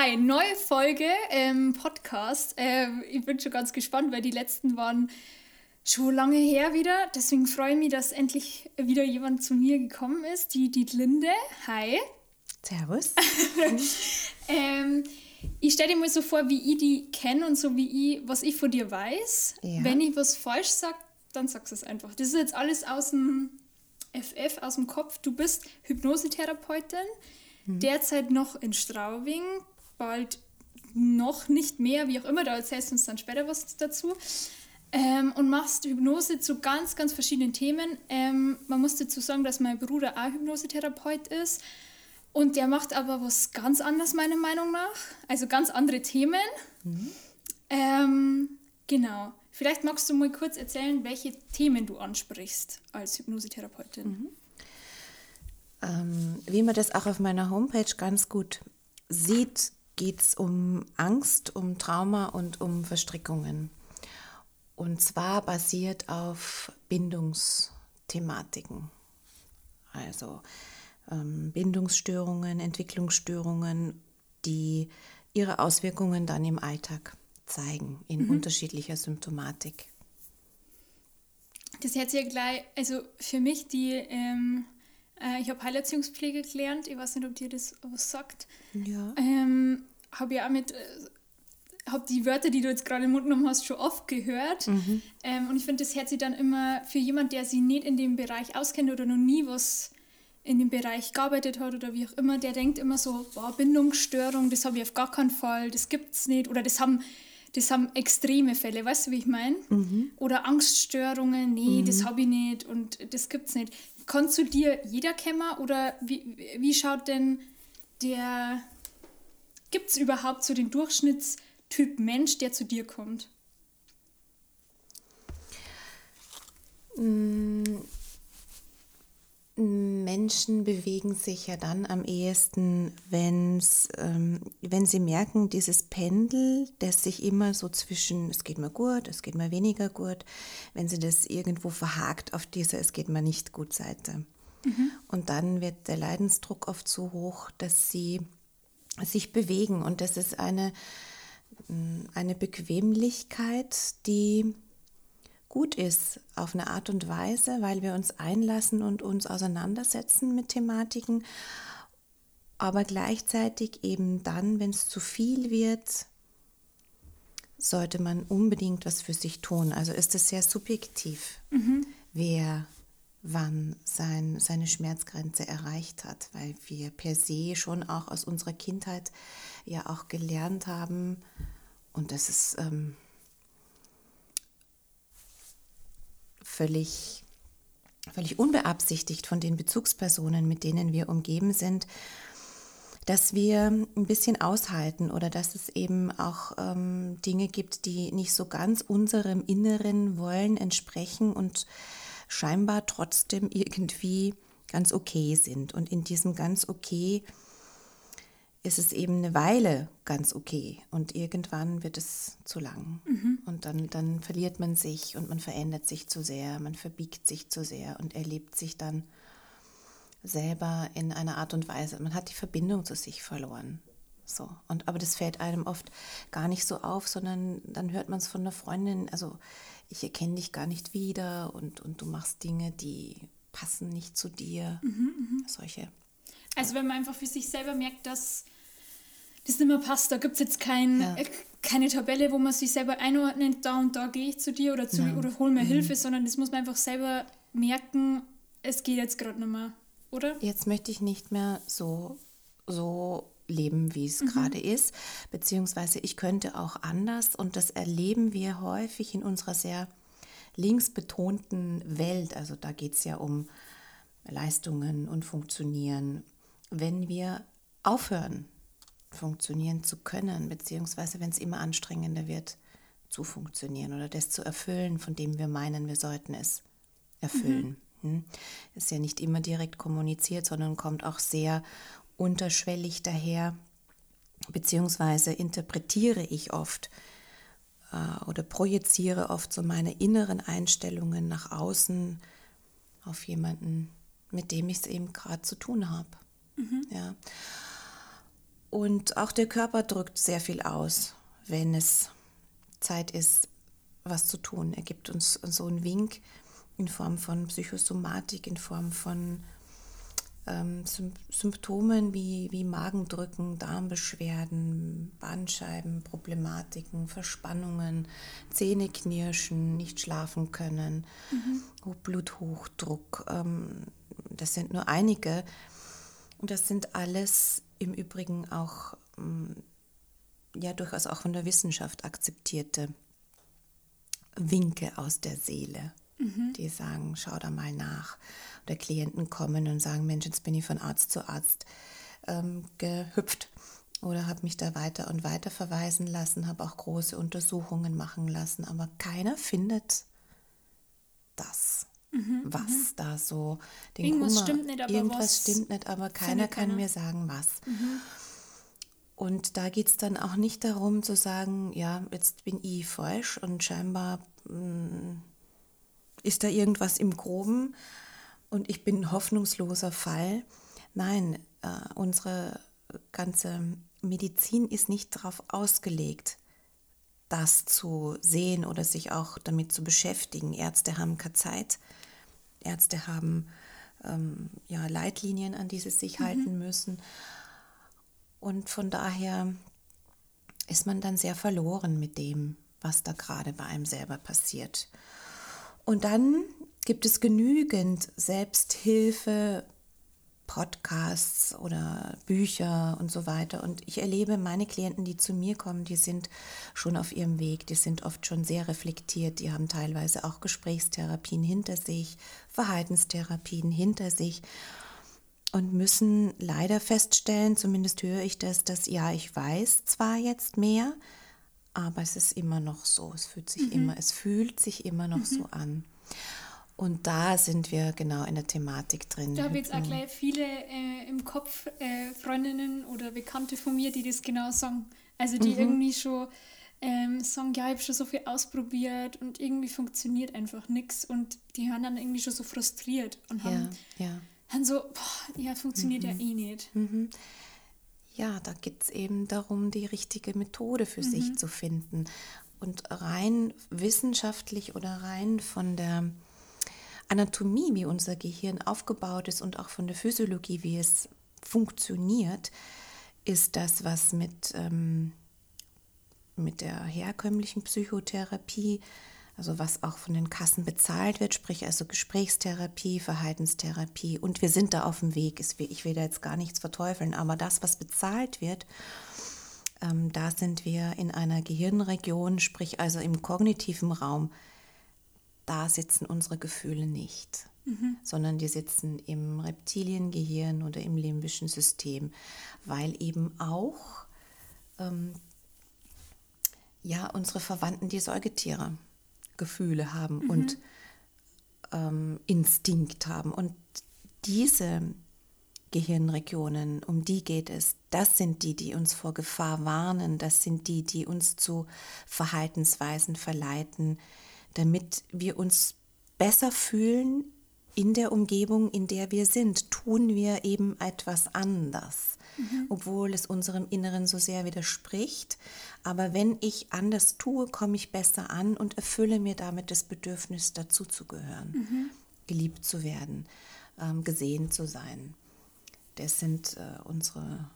Hi, neue Folge ähm, Podcast. Ähm, ich bin schon ganz gespannt, weil die letzten waren schon lange her wieder. Deswegen freue ich mich, dass endlich wieder jemand zu mir gekommen ist, die Dietlinde. Hi. Servus. ähm, ich stelle dir mal so vor, wie ich die kenne und so wie ich, was ich von dir weiß. Ja. Wenn ich was falsch sage, dann sagst du es einfach. Das ist jetzt alles aus dem FF, aus dem Kopf. Du bist Hypnosetherapeutin, mhm. derzeit noch in Straubing, bald noch nicht mehr, wie auch immer, da erzählst du uns dann später was dazu. Ähm, und machst Hypnose zu ganz, ganz verschiedenen Themen. Ähm, man muss dazu sagen, dass mein Bruder auch Hypnosetherapeut ist. Und der macht aber was ganz anderes, meiner Meinung nach. Also ganz andere Themen. Mhm. Ähm, genau. Vielleicht magst du mal kurz erzählen, welche Themen du ansprichst als Hypnosetherapeutin. Mhm. Ähm, wie man das auch auf meiner Homepage ganz gut sieht, geht es um Angst, um Trauma und um Verstrickungen. Und zwar basiert auf Bindungsthematiken. Also ähm, Bindungsstörungen, Entwicklungsstörungen, die ihre Auswirkungen dann im Alltag zeigen, in mhm. unterschiedlicher Symptomatik. Das jetzt ja gleich, also für mich, die, ähm, äh, ich habe Heilerziehungspflege gelernt, ich weiß nicht, ob dir das was sagt. Ja. Ähm, habe ja auch mit, äh, habe die Wörter, die du jetzt gerade im Mund genommen hast, schon oft gehört. Mhm. Ähm, und ich finde, das hört sich dann immer für jemand, der sich nicht in dem Bereich auskennt oder noch nie was in dem Bereich gearbeitet hat oder wie auch immer, der denkt immer so, boah, Bindungsstörung, das habe ich auf gar keinen Fall, das gibt es nicht. Oder das haben, das haben extreme Fälle, weißt du, wie ich meine? Mhm. Oder Angststörungen, nee, mhm. das habe ich nicht und das gibt es nicht. Kannst du dir jeder kämmer oder wie, wie schaut denn der, gibt es überhaupt so den Durchschnittstyp Mensch, der zu dir kommt? Mm, Menschen bewegen sich ja dann am ehesten, wenn's, ähm, wenn sie merken, dieses Pendel, das sich immer so zwischen, es geht mir gut, es geht mir weniger gut, wenn sie das irgendwo verhakt auf dieser, es geht mir nicht gut Seite. Mhm. Und dann wird der Leidensdruck oft so hoch, dass sie sich bewegen. Und das ist eine, eine Bequemlichkeit, die gut ist auf eine Art und Weise, weil wir uns einlassen und uns auseinandersetzen mit Thematiken, aber gleichzeitig eben dann, wenn es zu viel wird, sollte man unbedingt was für sich tun. Also ist es sehr subjektiv, mhm. wer wann sein, seine Schmerzgrenze erreicht hat, weil wir per se schon auch aus unserer Kindheit ja auch gelernt haben, und das ist ähm, völlig, völlig unbeabsichtigt von den Bezugspersonen, mit denen wir umgeben sind, dass wir ein bisschen aushalten oder dass es eben auch ähm, Dinge gibt, die nicht so ganz unserem inneren Wollen entsprechen und scheinbar trotzdem irgendwie ganz okay sind. Und in diesem ganz okay ist es eben eine Weile ganz okay und irgendwann wird es zu lang. Mhm. Und dann, dann verliert man sich und man verändert sich zu sehr, man verbiegt sich zu sehr und erlebt sich dann selber in einer Art und Weise. Man hat die Verbindung zu sich verloren. So. Und, aber das fällt einem oft gar nicht so auf, sondern dann hört man es von einer Freundin, also ich erkenne dich gar nicht wieder und, und du machst Dinge, die passen nicht zu dir. Mhm, mh. Solche. Also wenn man einfach für sich selber merkt, dass das nicht mehr passt. Da gibt es jetzt kein, ja. äh, keine Tabelle, wo man sich selber einordnet, da und da gehe ich zu dir oder, zu, ja. oder hol mir mhm. Hilfe, sondern das muss man einfach selber merken, es geht jetzt gerade nicht mehr, oder? Jetzt möchte ich nicht mehr so, so leben, wie es mhm. gerade ist, beziehungsweise ich könnte auch anders und das erleben wir häufig in unserer sehr linksbetonten Welt. Also da geht es ja um Leistungen und Funktionieren. Wenn wir aufhören, funktionieren zu können, beziehungsweise wenn es immer anstrengender wird, zu funktionieren oder das zu erfüllen, von dem wir meinen, wir sollten es erfüllen. Mhm. Hm? Ist ja nicht immer direkt kommuniziert, sondern kommt auch sehr unterschwellig daher, beziehungsweise interpretiere ich oft äh, oder projiziere oft so meine inneren Einstellungen nach außen auf jemanden, mit dem ich es eben gerade zu tun habe. Mhm. Ja. Und auch der Körper drückt sehr viel aus, wenn es Zeit ist, was zu tun. Er gibt uns so einen Wink in Form von Psychosomatik, in Form von ähm, Symptomen wie, wie Magendrücken, Darmbeschwerden, Bandscheibenproblematiken, Verspannungen, Zähneknirschen, nicht schlafen können, mhm. Bluthochdruck. Ähm, das sind nur einige. Und das sind alles im Übrigen auch ähm, ja durchaus auch von der Wissenschaft akzeptierte Winke aus der Seele, mhm. die sagen, schau da mal nach. Oder Klienten kommen und sagen, Mensch, jetzt bin ich von Arzt zu Arzt ähm, gehüpft oder habe mich da weiter und weiter verweisen lassen, habe auch große Untersuchungen machen lassen, aber keiner findet das, mhm, was mhm. da so den irgendwas Kummer, stimmt nicht, aber irgendwas stimmt nicht, aber keiner kann mir sagen, was. Mhm. Und da geht es dann auch nicht darum zu sagen, ja, jetzt bin ich falsch und scheinbar mh, mm, ist da irgendwas im Groben und ich bin ein hoffnungsloser Fall. Nein, äh, unsere ganze Medizin ist nicht darauf ausgelegt, das zu sehen oder sich auch damit zu beschäftigen. Ärzte haben keine Zeit. Ärzte haben ähm, ja, Leitlinien, an die sie sich mhm. halten müssen. Und von daher ist man dann sehr verloren mit dem, was da gerade bei einem selber passiert. Und dann gibt es genügend Selbsthilfe, Podcasts oder Bücher und so weiter. Und ich erlebe meine Klienten, die zu mir kommen, die sind schon auf ihrem Weg, die sind oft schon sehr reflektiert, die haben teilweise auch Gesprächstherapien hinter sich, Verhaltenstherapien hinter sich und müssen leider feststellen, zumindest höre ich das, dass ja, ich weiß zwar jetzt mehr, aber es ist immer noch so, es fühlt sich mhm. immer, es fühlt sich immer noch mhm. so an. Und da sind wir genau in der Thematik drin. Da habe jetzt auch gleich viele äh, im Kopf, äh, Freundinnen oder Bekannte von mir, die das genau sagen. Also die mhm. irgendwie schon ähm, sagen, ja, ich habe schon so viel ausprobiert und irgendwie funktioniert einfach nichts. Und die haben dann irgendwie schon so frustriert und haben ja, ja dann so, boah, ja, funktioniert mhm. ja eh nicht. Mhm. Ja, da geht es eben darum, die richtige Methode für mhm. sich zu finden. Und rein wissenschaftlich oder rein von der Anatomie, wie unser Gehirn aufgebaut ist und auch von der Physiologie, wie es funktioniert, ist das, was mit, ähm, mit der herkömmlichen Psychotherapie also was auch von den Kassen bezahlt wird, sprich also Gesprächstherapie, Verhaltenstherapie. Und wir sind da auf dem Weg. Ich will da jetzt gar nichts verteufeln, aber das, was bezahlt wird, ähm, da sind wir in einer Gehirnregion, sprich also im kognitiven Raum. Da sitzen unsere Gefühle nicht, mhm. sondern die sitzen im Reptiliengehirn oder im limbischen System, weil eben auch ähm, ja unsere Verwandten die Säugetiere Gefühle haben mhm. und ähm, Instinkt haben. Und diese Gehirnregionen, um die geht es, das sind die, die uns vor Gefahr warnen, das sind die, die uns zu Verhaltensweisen verleiten, damit wir uns besser fühlen in der Umgebung, in der wir sind, tun wir eben etwas anders, mhm. obwohl es unserem Inneren so sehr widerspricht. Aber wenn ich anders tue, komme ich besser an und erfülle mir damit das Bedürfnis, dazuzugehören, mhm. geliebt zu werden, ähm, gesehen zu sein. Das sind äh, unsere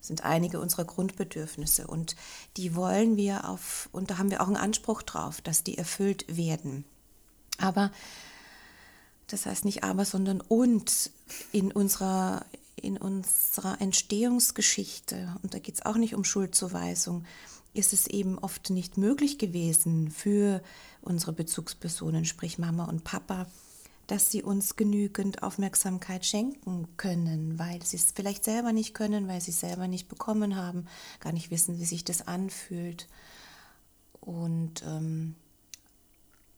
sind einige unserer Grundbedürfnisse und die wollen wir auf, und da haben wir auch einen Anspruch drauf, dass die erfüllt werden. Aber das heißt nicht aber, sondern und in unserer, in unserer Entstehungsgeschichte, und da geht es auch nicht um Schuldzuweisung, ist es eben oft nicht möglich gewesen für unsere Bezugspersonen, sprich Mama und Papa, dass sie uns genügend Aufmerksamkeit schenken können, weil sie es vielleicht selber nicht können, weil sie es selber nicht bekommen haben, gar nicht wissen, wie sich das anfühlt. Und ähm,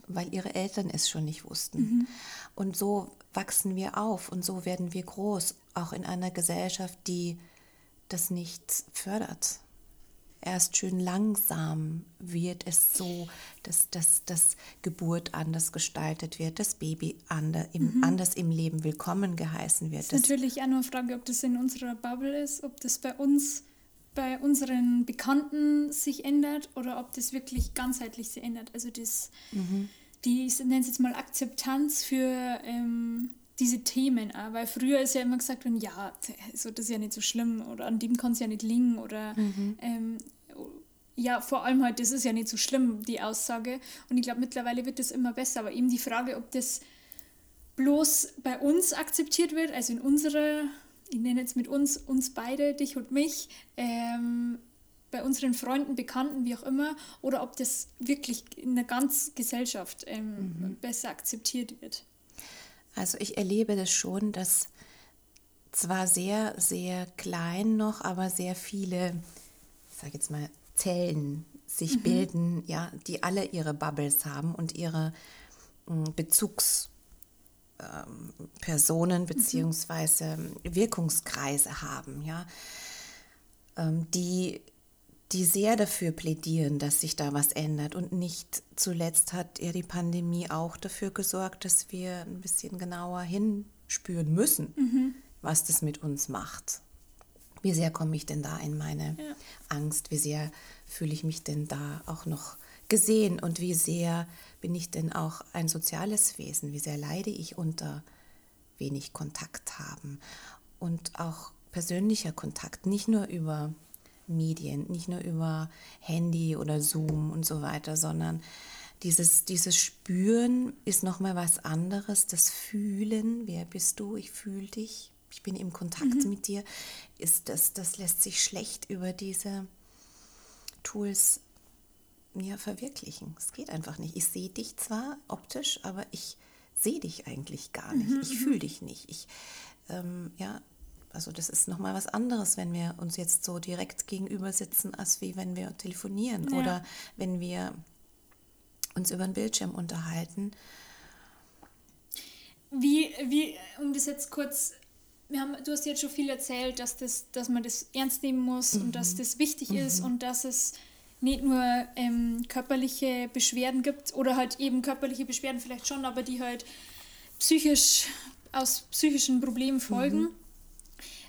weil ihre Eltern es schon nicht wussten. Mhm. Und so wachsen wir auf und so werden wir groß, auch in einer Gesellschaft, die das nicht fördert. Erst schön langsam wird es so, dass, dass, dass Geburt anders gestaltet wird, das Baby ander, im, mhm. anders im Leben willkommen geheißen wird. Das ist natürlich auch nur eine Frage, ob das in unserer Bubble ist, ob das bei uns bei unseren Bekannten sich ändert oder ob das wirklich ganzheitlich sich ändert. Also das, mhm. die, ich nenne es jetzt mal Akzeptanz für ähm, diese Themen auch. Weil früher ist ja immer gesagt worden, ja, so, das ist ja nicht so schlimm oder an dem kann es ja nicht liegen oder mhm. ähm, ja, vor allem halt, das ist ja nicht so schlimm, die Aussage. Und ich glaube, mittlerweile wird das immer besser. Aber eben die Frage, ob das bloß bei uns akzeptiert wird, also in unserer, ich nenne jetzt mit uns, uns beide, dich und mich, ähm, bei unseren Freunden, Bekannten, wie auch immer, oder ob das wirklich in der ganzen Gesellschaft ähm, mhm. besser akzeptiert wird. Also ich erlebe das schon, dass zwar sehr, sehr klein noch, aber sehr viele, ich sage jetzt mal, Zellen sich mhm. bilden, ja, die alle ihre Bubbles haben und ihre hm, Bezugs ähm. Mhm. Wirkungskreise haben, ja, ähm, die, die sehr dafür plädieren, dass sich da was ändert. Und nicht zuletzt hat ja die Pandemie auch dafür gesorgt, dass wir ein bisschen genauer hinspüren müssen, mhm. was das mit uns macht. Wie sehr komme ich denn da in meine ja. Angst? Wie sehr fühle ich mich denn da auch noch gesehen? Und wie sehr bin ich denn auch ein soziales Wesen? Wie sehr leide ich unter wenig Kontakt haben? Und auch persönlicher Kontakt, nicht nur über Medien, nicht nur über Handy oder Zoom und so weiter, sondern dieses, dieses Spüren ist nochmal was anderes, das Fühlen, wer bist du, ich fühle dich, ich bin im Kontakt mhm. mit dir, ist das, das lässt sich schlecht über diese Tools ja, verwirklichen. Es geht einfach nicht. Ich sehe dich zwar optisch, aber ich sehe dich eigentlich gar nicht. Mhm, ich mhm. fühle dich nicht. Ich, ähm, ja, also das ist nochmal was anderes, wenn wir uns jetzt so direkt gegenüber sitzen, als wie wenn wir telefonieren ja. oder wenn wir uns über den Bildschirm unterhalten. Wie, wie, um das jetzt kurz, wir haben, du hast jetzt schon viel erzählt, dass, das, dass man das ernst nehmen muss mhm. und dass das wichtig mhm. ist und dass es nicht nur ähm, körperliche Beschwerden gibt oder halt eben körperliche Beschwerden vielleicht schon, aber die halt psychisch aus psychischen Problemen folgen. Mhm.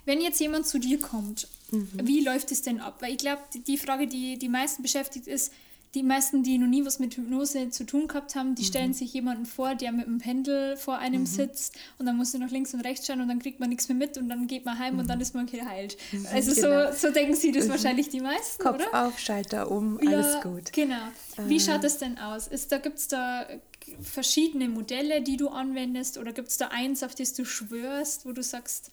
Wenn jetzt jemand zu dir kommt, mhm. wie läuft es denn ab? Weil ich glaube, die Frage, die die meisten beschäftigt, ist, die meisten, die noch nie was mit Hypnose zu tun gehabt haben, die mhm. stellen sich jemanden vor, der mit einem Pendel vor einem mhm. sitzt und dann muss er nach links und rechts schauen und dann kriegt man nichts mehr mit und dann geht man heim mhm. und dann mhm. ist man geheilt. Mhm, also genau. so, so denken sie das mhm. wahrscheinlich die meisten, Kopf oder? auf, Schalter um, alles ja, gut. Genau. Wie äh. schaut das denn aus? Ist, da gibt es da verschiedene Modelle, die du anwendest oder gibt es da eins, auf das du schwörst, wo du sagst,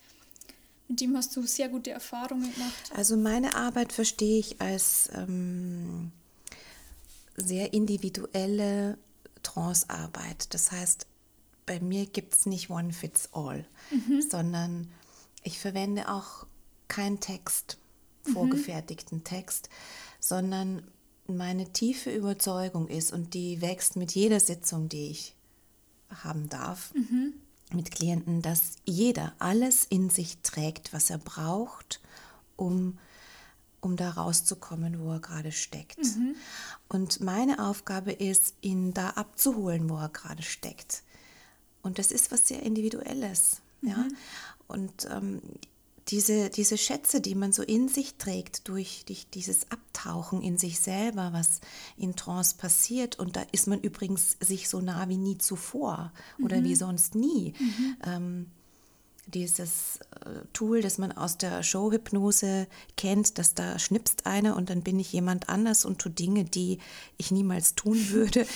mit dem hast du sehr gute Erfahrungen gemacht? Also meine Arbeit verstehe ich als... Ähm sehr individuelle Trancearbeit. Das heißt, bei mir gibt es nicht One Fits All, mhm. sondern ich verwende auch keinen Text, mhm. vorgefertigten mhm. Text, sondern meine tiefe Überzeugung ist, und die wächst mit jeder Sitzung, die ich haben darf, mhm. Mit Klienten, dass jeder alles in sich trägt, was er braucht, um um da rauszukommen, wo er gerade steckt. Mhm. Und meine Aufgabe ist, ihn da abzuholen, wo er gerade steckt. Und das ist was sehr Individuelles. Mhm. Ja? Und ähm, diese, diese Schätze, die man so in sich trägt, durch, durch dieses Abtauchen in sich selber, was in Trance passiert, und da ist man übrigens sich so nah wie nie zuvor oder mhm. wie sonst nie. Mhm. Ähm, dieses äh, Tool, das man aus der Showhypnose kennt, dass da schnipst einer und dann bin ich jemand anders und tue Dinge, die ich niemals tun würde.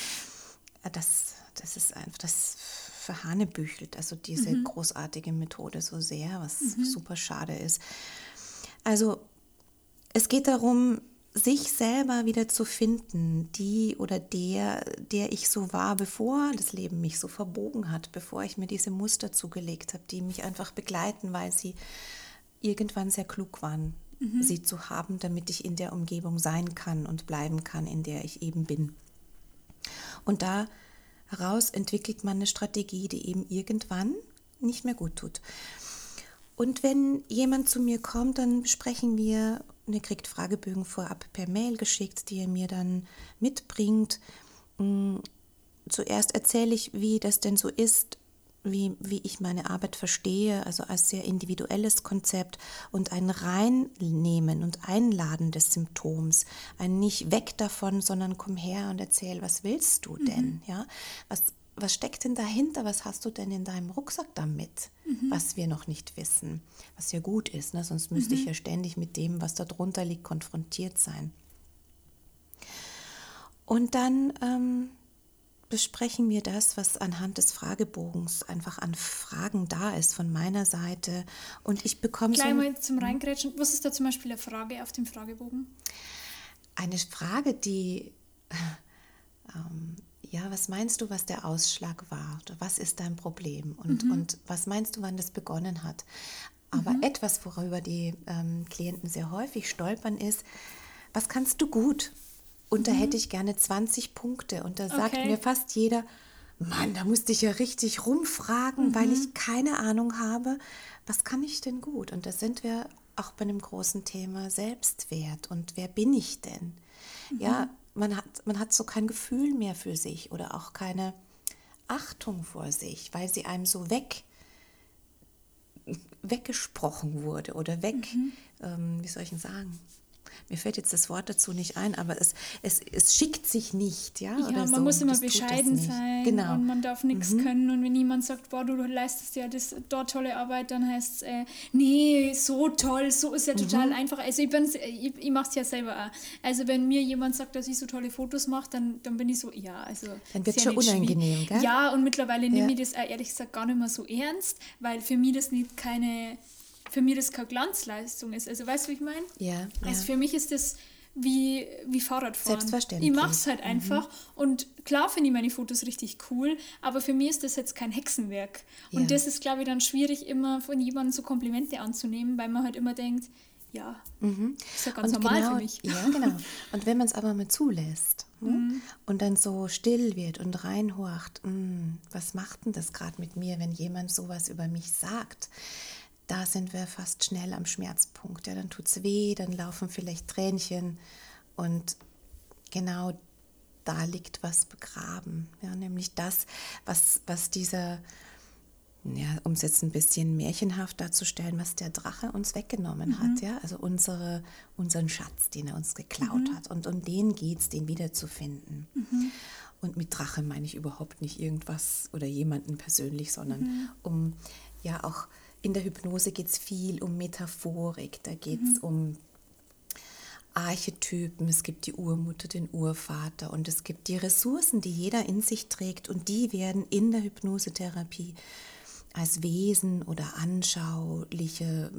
Das, das ist einfach, das verhanebüchelt, also diese mhm. großartige Methode so sehr, was mhm. super schade ist. Also es geht darum, sich selber wieder zu finden, die oder der, der ich so war, bevor das Leben mich so verbogen hat, bevor ich mir diese Muster zugelegt habe, die mich einfach begleiten, weil sie irgendwann sehr klug waren, mhm. sie zu haben, damit ich in der Umgebung sein kann und bleiben kann, in der ich eben bin. Und da heraus entwickelt man eine Strategie, die eben irgendwann nicht mehr gut tut. Und wenn jemand zu mir kommt, dann sprechen wir und ihr kriegt Fragebögen vorab per Mail geschickt, die ihr mir dann mitbringt. Mm, zuerst erzähle ich, wie das denn so ist, wie, wie ich meine Arbeit verstehe, also als sehr individuelles Konzept und ein Reinnehmen und Einladen des Symptoms, ein nicht weg davon, sondern komm her und erzähl, was willst du denn, mhm. ja, was, was steckt denn dahinter, was hast du denn in deinem Rucksack damit, mhm. was wir noch nicht wissen, was ja gut ist, ne? sonst müsste mhm. ich ja ständig mit dem, was da drunter liegt, konfrontiert sein. Und dann ähm, besprechen wir das, was anhand des Fragebogens einfach an Fragen da ist von meiner Seite. Und ich bekomme Gleich so mal zum Reingrätschen. Was ist da zum Beispiel eine Frage auf dem Fragebogen? Eine Frage, die, ähm, ja, was meinst du, was der Ausschlag war? Was ist dein Problem? Und, mhm. und was meinst du, wann das begonnen hat? Aber mhm. etwas, worüber die ähm, Klienten sehr häufig stolpern, ist, was kannst du gut? Und da mhm. hätte ich gerne 20 Punkte. Und da sagt okay. mir fast jeder, Mann, da musste ich ja richtig rumfragen, mhm. weil ich keine Ahnung habe, was kann ich denn gut? Und da sind wir auch bei einem großen Thema Selbstwert und wer bin ich denn? Mhm. Ja, man hat, man hat so kein Gefühl mehr für sich oder auch keine Achtung vor sich, weil sie einem so weg weggesprochen wurde oder weg, mhm. ähm, wie soll ich denn sagen, mir fällt jetzt das Wort dazu nicht ein, aber es, es, es schickt sich nicht, ja. Ja, man so. muss immer das bescheiden sein genau. und man darf nichts mhm. können. Und wenn jemand sagt, boah, du leistest ja das, dort tolle Arbeit, dann heißt es, äh, nee, so toll, so ist ja total mhm. einfach. Also ich, ich, ich mache es ja selber auch. Also wenn mir jemand sagt, dass ich so tolle Fotos mache, dann, dann bin ich so, ja, also. Dann wird es schon unangenehm, gell? Ja, und mittlerweile ja. nehme ich das ehrlich gesagt gar nicht mehr so ernst, weil für mich das nicht keine für mich das keine Glanzleistung ist. Also weißt du, wie ich meine? Ja, Also ja. für mich ist das wie, wie Fahrradfahren. Selbstverständlich. Ich mache es halt mhm. einfach. Mhm. Und klar finde ich meine Fotos richtig cool, aber für mich ist das jetzt kein Hexenwerk. Ja. Und das ist, glaube ich, dann schwierig, immer von jemandem so Komplimente anzunehmen, weil man halt immer denkt, ja, mhm. ist ja ganz und normal genau, für mich. Ja, genau. Und wenn man es aber mal zulässt ne? mhm. und dann so still wird und reinhorcht, hm, was macht denn das gerade mit mir, wenn jemand sowas über mich sagt? Da sind wir fast schnell am Schmerzpunkt. Ja, dann tut es weh, dann laufen vielleicht Tränchen und genau da liegt was begraben. Ja, nämlich das, was, was dieser, ja, um es jetzt ein bisschen märchenhaft darzustellen, was der Drache uns weggenommen mhm. hat. Ja? Also unsere, unseren Schatz, den er uns geklaut mhm. hat. Und um den geht es, den wiederzufinden. Mhm. Und mit Drache meine ich überhaupt nicht irgendwas oder jemanden persönlich, sondern mhm. um ja auch in der Hypnose geht es viel um Metaphorik, da geht es mhm. um Archetypen, es gibt die Urmutter, den Urvater und es gibt die Ressourcen, die jeder in sich trägt und die werden in der Hypnosetherapie als Wesen oder anschauliche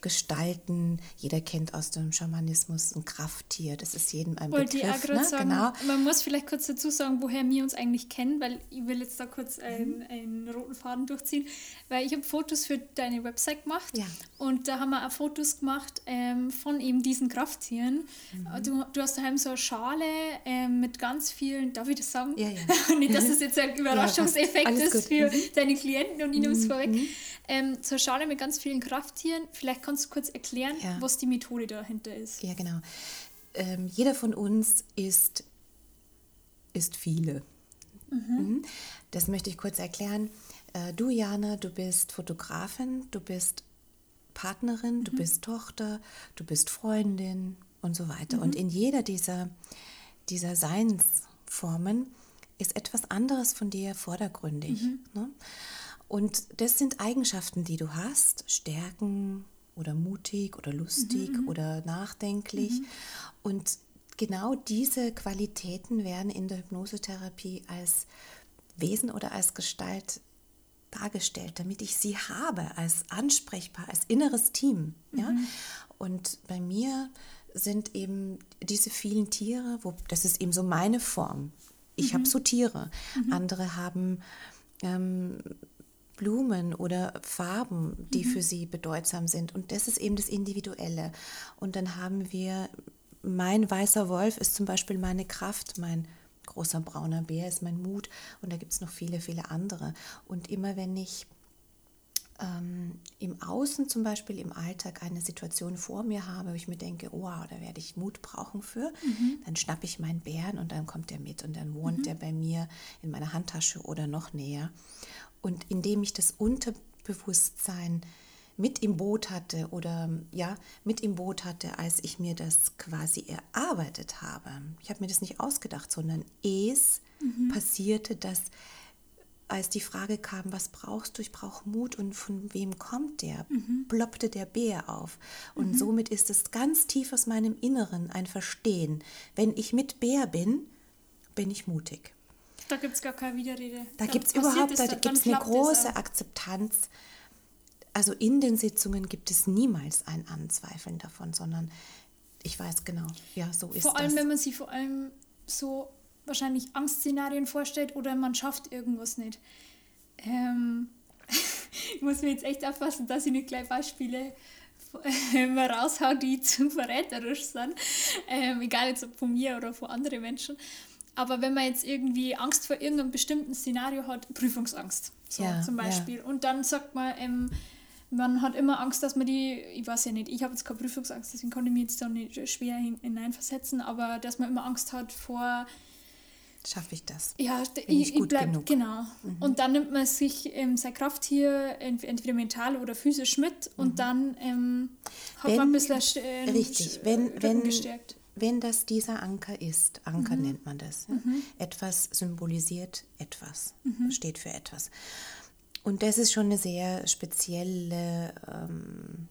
Gestalten. Jeder kennt aus dem Schamanismus ein Krafttier, das ist jedem ein Wollte Begriff. Ne? Sagen, genau. Man muss vielleicht kurz dazu sagen, woher wir uns eigentlich kennen, weil ich will jetzt da kurz einen, mhm. einen roten Faden durchziehen, weil ich habe Fotos für deine Website gemacht ja. und da haben wir auch Fotos gemacht ähm, von eben diesen Krafttieren. Mhm. Du, du hast daheim so eine Schale ähm, mit ganz vielen, darf ich das sagen? Ja, ja. Nicht, dass das jetzt ein Überraschungseffekt ja, ist für mhm. deine Klienten und ihnen es mhm. vorweg. Mhm. Ähm, zur Schale mit ganz vielen Krafttieren. Vielleicht kannst du kurz erklären, ja. was die Methode dahinter ist. Ja, genau. Ähm, jeder von uns ist, ist viele. Mhm. mhm. Das möchte ich kurz erklären. Äh, du, Jana, du bist Fotografin, du bist Partnerin, mhm. du bist Tochter, du bist Freundin und so weiter. Und mhm. in jeder dieser, dieser Seinsformen ist etwas anderes von dir vordergründig. Mhm. Ne? Und das sind Eigenschaften, die du hast, Stärken oder mutig oder lustig mhm. mhm. oder nachdenklich. Mhm. Und genau diese Qualitäten werden in der Hypnosetherapie als Wesen oder als Gestalt dargestellt, damit ich sie habe als ansprechbar, als inneres Team. Mhm. Ja? Und bei mir sind eben diese vielen Tiere, wo, das ist eben so meine Form. Ich mhm. habe so Tiere. Mhm. Andere haben ähm, Blumen oder Farben, die mhm. für sie bedeutsam sind. Und das ist eben das Individuelle. Und dann haben wir, mein weißer Wolf ist zum Beispiel meine Kraft, mein großer brauner Bär ist mein Mut. Und da gibt es noch viele, viele andere. Und immer wenn ich ähm, im Außen zum Beispiel im Alltag eine Situation vor mir habe, wo ich mir denke, oh, wow, da werde ich Mut brauchen für, mhm. dann schnappe ich meinen Bären und dann kommt er mit und dann wohnt mhm. er bei mir in meiner Handtasche oder noch näher. Und indem ich das Unterbewusstsein mit im Boot hatte oder ja, mit im Boot hatte, als ich mir das quasi erarbeitet habe. Ich habe mir das nicht ausgedacht, sondern es mhm. passierte, dass als die Frage kam, was brauchst du? Ich brauche Mut und von wem kommt der? Mhm. Ploppte der Bär auf. Und mhm. somit ist es ganz tief aus meinem Inneren ein Verstehen. Wenn ich mit Bär bin, bin ich mutig. Da gibt es gar keine Widerrede. Da, da gibt es überhaupt, da gibt es eine große Akzeptanz. Also in den Sitzungen gibt es niemals ein Anzweifeln davon, sondern ich weiß genau, ja, so ist Vor allem, das. wenn man sich vor allem so wahrscheinlich Angstszenarien vorstellt oder man schafft irgendwas nicht. Ähm, ich muss mir jetzt echt aufpassen, dass ich nicht gleich Beispiele ähm, raushaue, die zu verräterisch sind. Ähm, egal jetzt ob von mir oder von anderen Menschen. Aber wenn man jetzt irgendwie Angst vor irgendeinem bestimmten Szenario hat, Prüfungsangst so ja, zum Beispiel, ja. und dann sagt man, ähm, man hat immer Angst, dass man die, ich weiß ja nicht, ich habe jetzt keine Prüfungsangst, deswegen kann ich mich jetzt da nicht schwer hineinversetzen, aber dass man immer Angst hat vor schaffe ich das? Ja, Bin ich, ich gut bleib, genug. Genau. Mhm. Und dann nimmt man sich ähm, sein Krafttier entweder mental oder physisch mit und mhm. dann ähm, hat wenn, man ein bisschen äh, richtig, wenn, wenn, gestärkt. Wenn das dieser Anker ist, Anker mhm. nennt man das, ja? Mhm. etwas symbolisiert etwas, mhm. steht für etwas. Und das ist schon eine sehr spezielle ähm,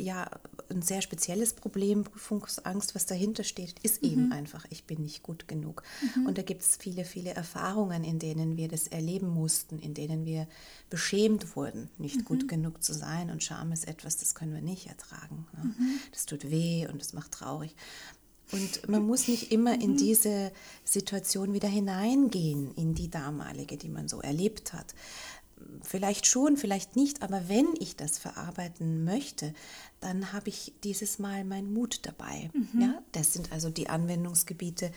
ja ein sehr spezielles Problem, Prüfungsangst, was dahinter steht, ist mhm. eben einfach, ich bin nicht gut genug. Mhm. Und da gibt es viele, viele Erfahrungen, in denen wir das erleben mussten, in denen wir beschämt wurden, nicht mhm. gut genug zu sein. Und Scham ist etwas, das können wir nicht ertragen. Ne? Mhm. Das tut weh und das macht traurig. Und man muss nicht immer in mhm. diese Situation wieder hineingehen, in die damalige, die man so erlebt hat vielleicht schon, vielleicht nicht, aber wenn ich das verarbeiten möchte, dann habe ich dieses Mal meinen Mut dabei. Mhm. Ja, das sind also die Anwendungsgebiete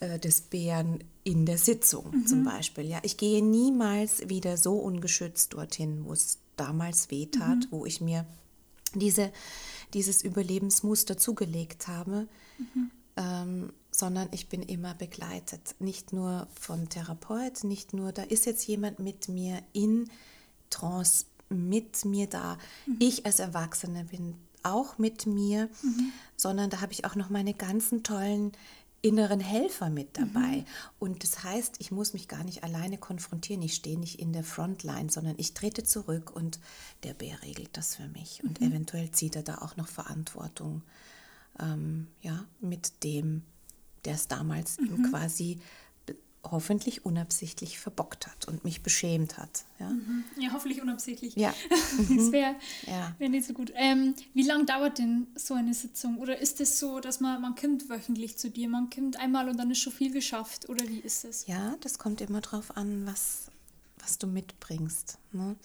äh, des Bären in der Sitzung mhm. zum Beispiel. Ja, ich gehe niemals wieder so ungeschützt dorthin, wo es damals wehtat, mhm. wo ich mir diese, dieses Überlebensmuster zugelegt habe. Mhm. Ähm, sondern ich bin immer begleitet. Nicht nur von Therapeut, nicht nur, da ist jetzt jemand mit mir in Trance, mit mir da. Mhm. Ich als Erwachsene bin auch mit mir, mhm. sondern da habe ich auch noch meine ganzen tollen inneren Helfer mit dabei. Mhm. Und das heißt, ich muss mich gar nicht alleine konfrontieren. Ich stehe nicht in der Frontline, sondern ich trete zurück und der Bär regelt das für mich. Und mhm. eventuell zieht er da auch noch Verantwortung ähm, ja, mit dem, der es damals mhm. quasi hoffentlich unabsichtlich verbockt hat und mich beschämt hat. Ja, mhm. ja hoffentlich unabsichtlich. Ja. das wäre ja. wär nicht so gut. Ähm, wie lange dauert denn so eine Sitzung? Oder ist es so, dass man, man kommt wöchentlich zu dir, man kommt einmal und dann ist schon viel geschafft? Oder wie ist es? Ja, das kommt immer darauf an, was, was du mitbringst. Ne?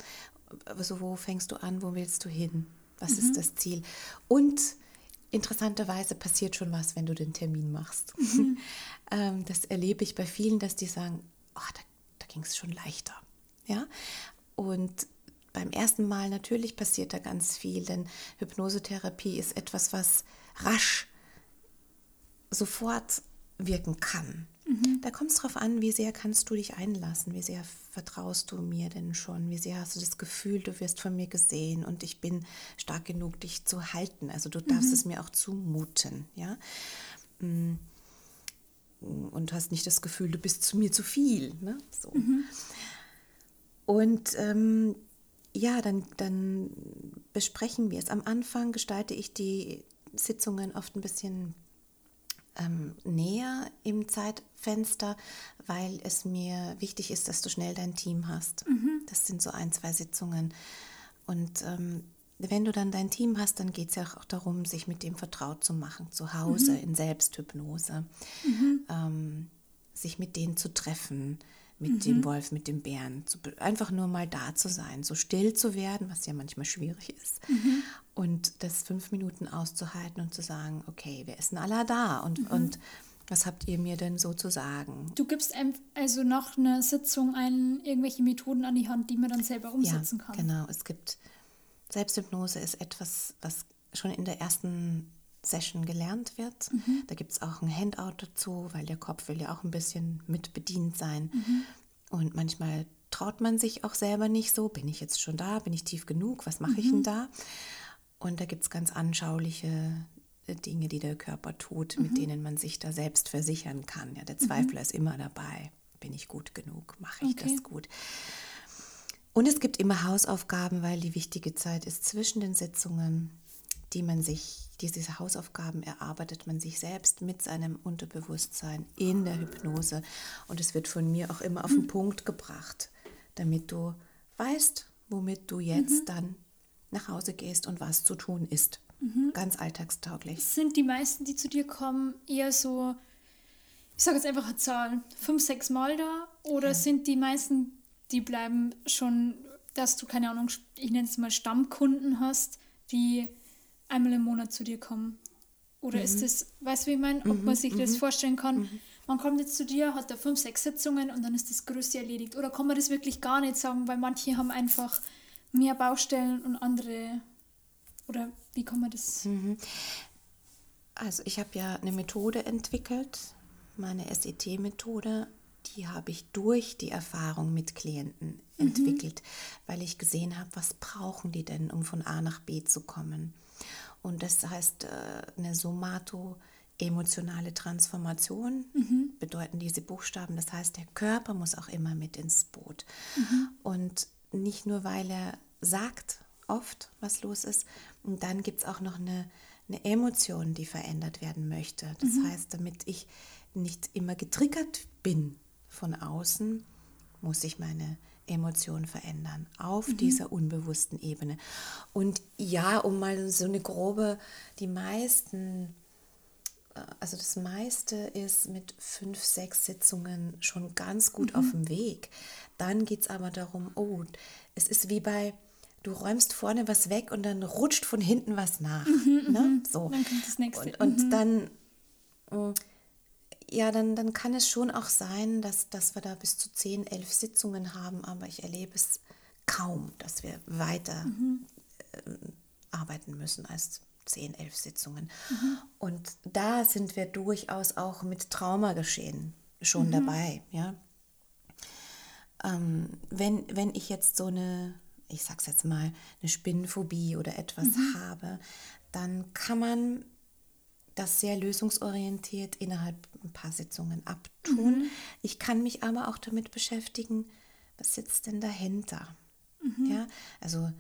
Also wo fängst du an, wo willst du hin? Was mhm. ist das Ziel? Und interessanterweise passiert schon was, wenn du den Termin machst. Mhm. Ähm, das erlebe ich bei vielen, dass die sagen, oh, da, da ging es schon leichter. Ja? Und beim ersten Mal natürlich passiert da ganz viel, denn Hypnosetherapie ist etwas, was rasch sofort wirken kann. Mhm. Da kommt es darauf an, wie sehr kannst du dich einlassen, wie sehr vertraust du mir denn schon, wie sehr hast du das Gefühl, du wirst von mir gesehen und ich bin stark genug, dich zu halten. Also du darfst mhm. es mir auch zumuten, ja. Mm. Und hast nicht das Gefühl, du bist zu mir zu viel. Ne? So. Mhm. Und ähm, ja, dann, dann besprechen wir es. Am Anfang gestalte ich die Sitzungen oft ein bisschen ähm, näher im Zeitfenster, weil es mir wichtig ist, dass du schnell dein Team hast. Mhm. Das sind so ein, zwei Sitzungen. Und ähm, wenn du dann dein Team hast, dann geht es ja auch darum, sich mit dem vertraut zu machen, zu Hause mhm. in Selbsthypnose, mhm. ähm, sich mit denen zu treffen, mit mhm. dem Wolf, mit dem Bären, zu, einfach nur mal da zu sein, so still zu werden, was ja manchmal schwierig ist. Mhm. Und das fünf Minuten auszuhalten und zu sagen, okay, wir essen alle da und, mhm. und was habt ihr mir denn so zu sagen? Du gibst also nach einer Sitzung ein, irgendwelche Methoden an die Hand, die man dann selber umsetzen ja, kann. Genau, es gibt Selbsthypnose ist etwas, was schon in der ersten Session gelernt wird. Mhm. Da gibt es auch ein Handout dazu, weil der Kopf will ja auch ein bisschen mit bedient sein. Mhm. Und manchmal traut man sich auch selber nicht so. Bin ich jetzt schon da? Bin ich tief genug? Was mache mhm. ich denn da? Und da gibt es ganz anschauliche äh, Dinge, die der Körper tut, mhm. mit denen man sich da selbst versichern kann. Ja, der Zweifler mhm. ist immer dabei. Bin ich gut genug? Mache ich okay. das gut? Und es gibt immer Hausaufgaben, weil die wichtige Zeit ist zwischen den Sitzungen, die man sich, diese Hausaufgaben erarbeitet man sich selbst mit seinem Unterbewusstsein in der Hypnose. Und es wird von mir auch immer auf den mhm. Punkt gebracht, damit du weißt, womit du jetzt mhm. dann nach Hause gehst und was zu tun ist. Mhm. Ganz alltagstauglich. Sind die meisten, die zu dir kommen, eher so, ich sage jetzt einfach eine Zahl, fünf, sechs Mal da? Oder ja. sind die meisten, die bleiben schon, dass du, keine Ahnung, ich nenne es mal Stammkunden hast, die einmal im Monat zu dir kommen? Oder mhm. ist das, weißt du, wie ich meine, ob mhm. man sich das mhm. vorstellen kann? Mhm. Man kommt jetzt zu dir, hat da fünf, sechs Sitzungen und dann ist das Größte erledigt. Oder kann man das wirklich gar nicht sagen, weil manche haben einfach mehr Baustellen und andere oder wie kann man das? Mhm. Also ich habe ja eine Methode entwickelt, meine SET-Methode, die habe ich durch die Erfahrung mit Klienten mhm. entwickelt, weil ich gesehen habe, was brauchen die denn, um von A nach B zu kommen. Und das heißt äh, eine Somato- emotionale Transformation mhm. bedeuten diese Buchstaben. Das heißt, der Körper muss auch immer mit ins Boot. Mhm. Und nicht nur, weil er sagt oft, was los ist. Und dann gibt es auch noch eine, eine Emotion, die verändert werden möchte. Das mhm. heißt, damit ich nicht immer getriggert bin von außen, muss ich meine Emotion verändern auf mhm. dieser unbewussten Ebene. Und ja, um mal so eine grobe, die meisten, äh, also das meiste ist mit fünf, sechs Sitzungen schon ganz gut mhm. auf dem Weg. Dann geht es aber darum, oh, es ist wie bei, du räumst vorne was weg und dann rutscht von hinten was nach. Mhm, ne? Mhm. So. Dann kommt das nächste. Und, und mhm. dann, mm, ja, dann, dann kann es schon auch sein, dass, dass wir da bis zu 10, 11 Sitzungen haben, aber ich erlebe es kaum, dass wir weiter mhm. äh, arbeiten müssen als 10, 11 Sitzungen. Mhm. Und da sind wir durchaus auch mit Traumageschehen schon mhm. dabei. Ja? Ähm, wenn, wenn ich jetzt so eine ich sag's jetzt mal, eine Spinnenphobie oder etwas mhm. habe, dann kann man das sehr lösungsorientiert innerhalb ein paar Sitzungen abtun. Mhm. Ich kann mich aber auch damit beschäftigen, was sitzt denn dahinter? Mhm. Ja, also eine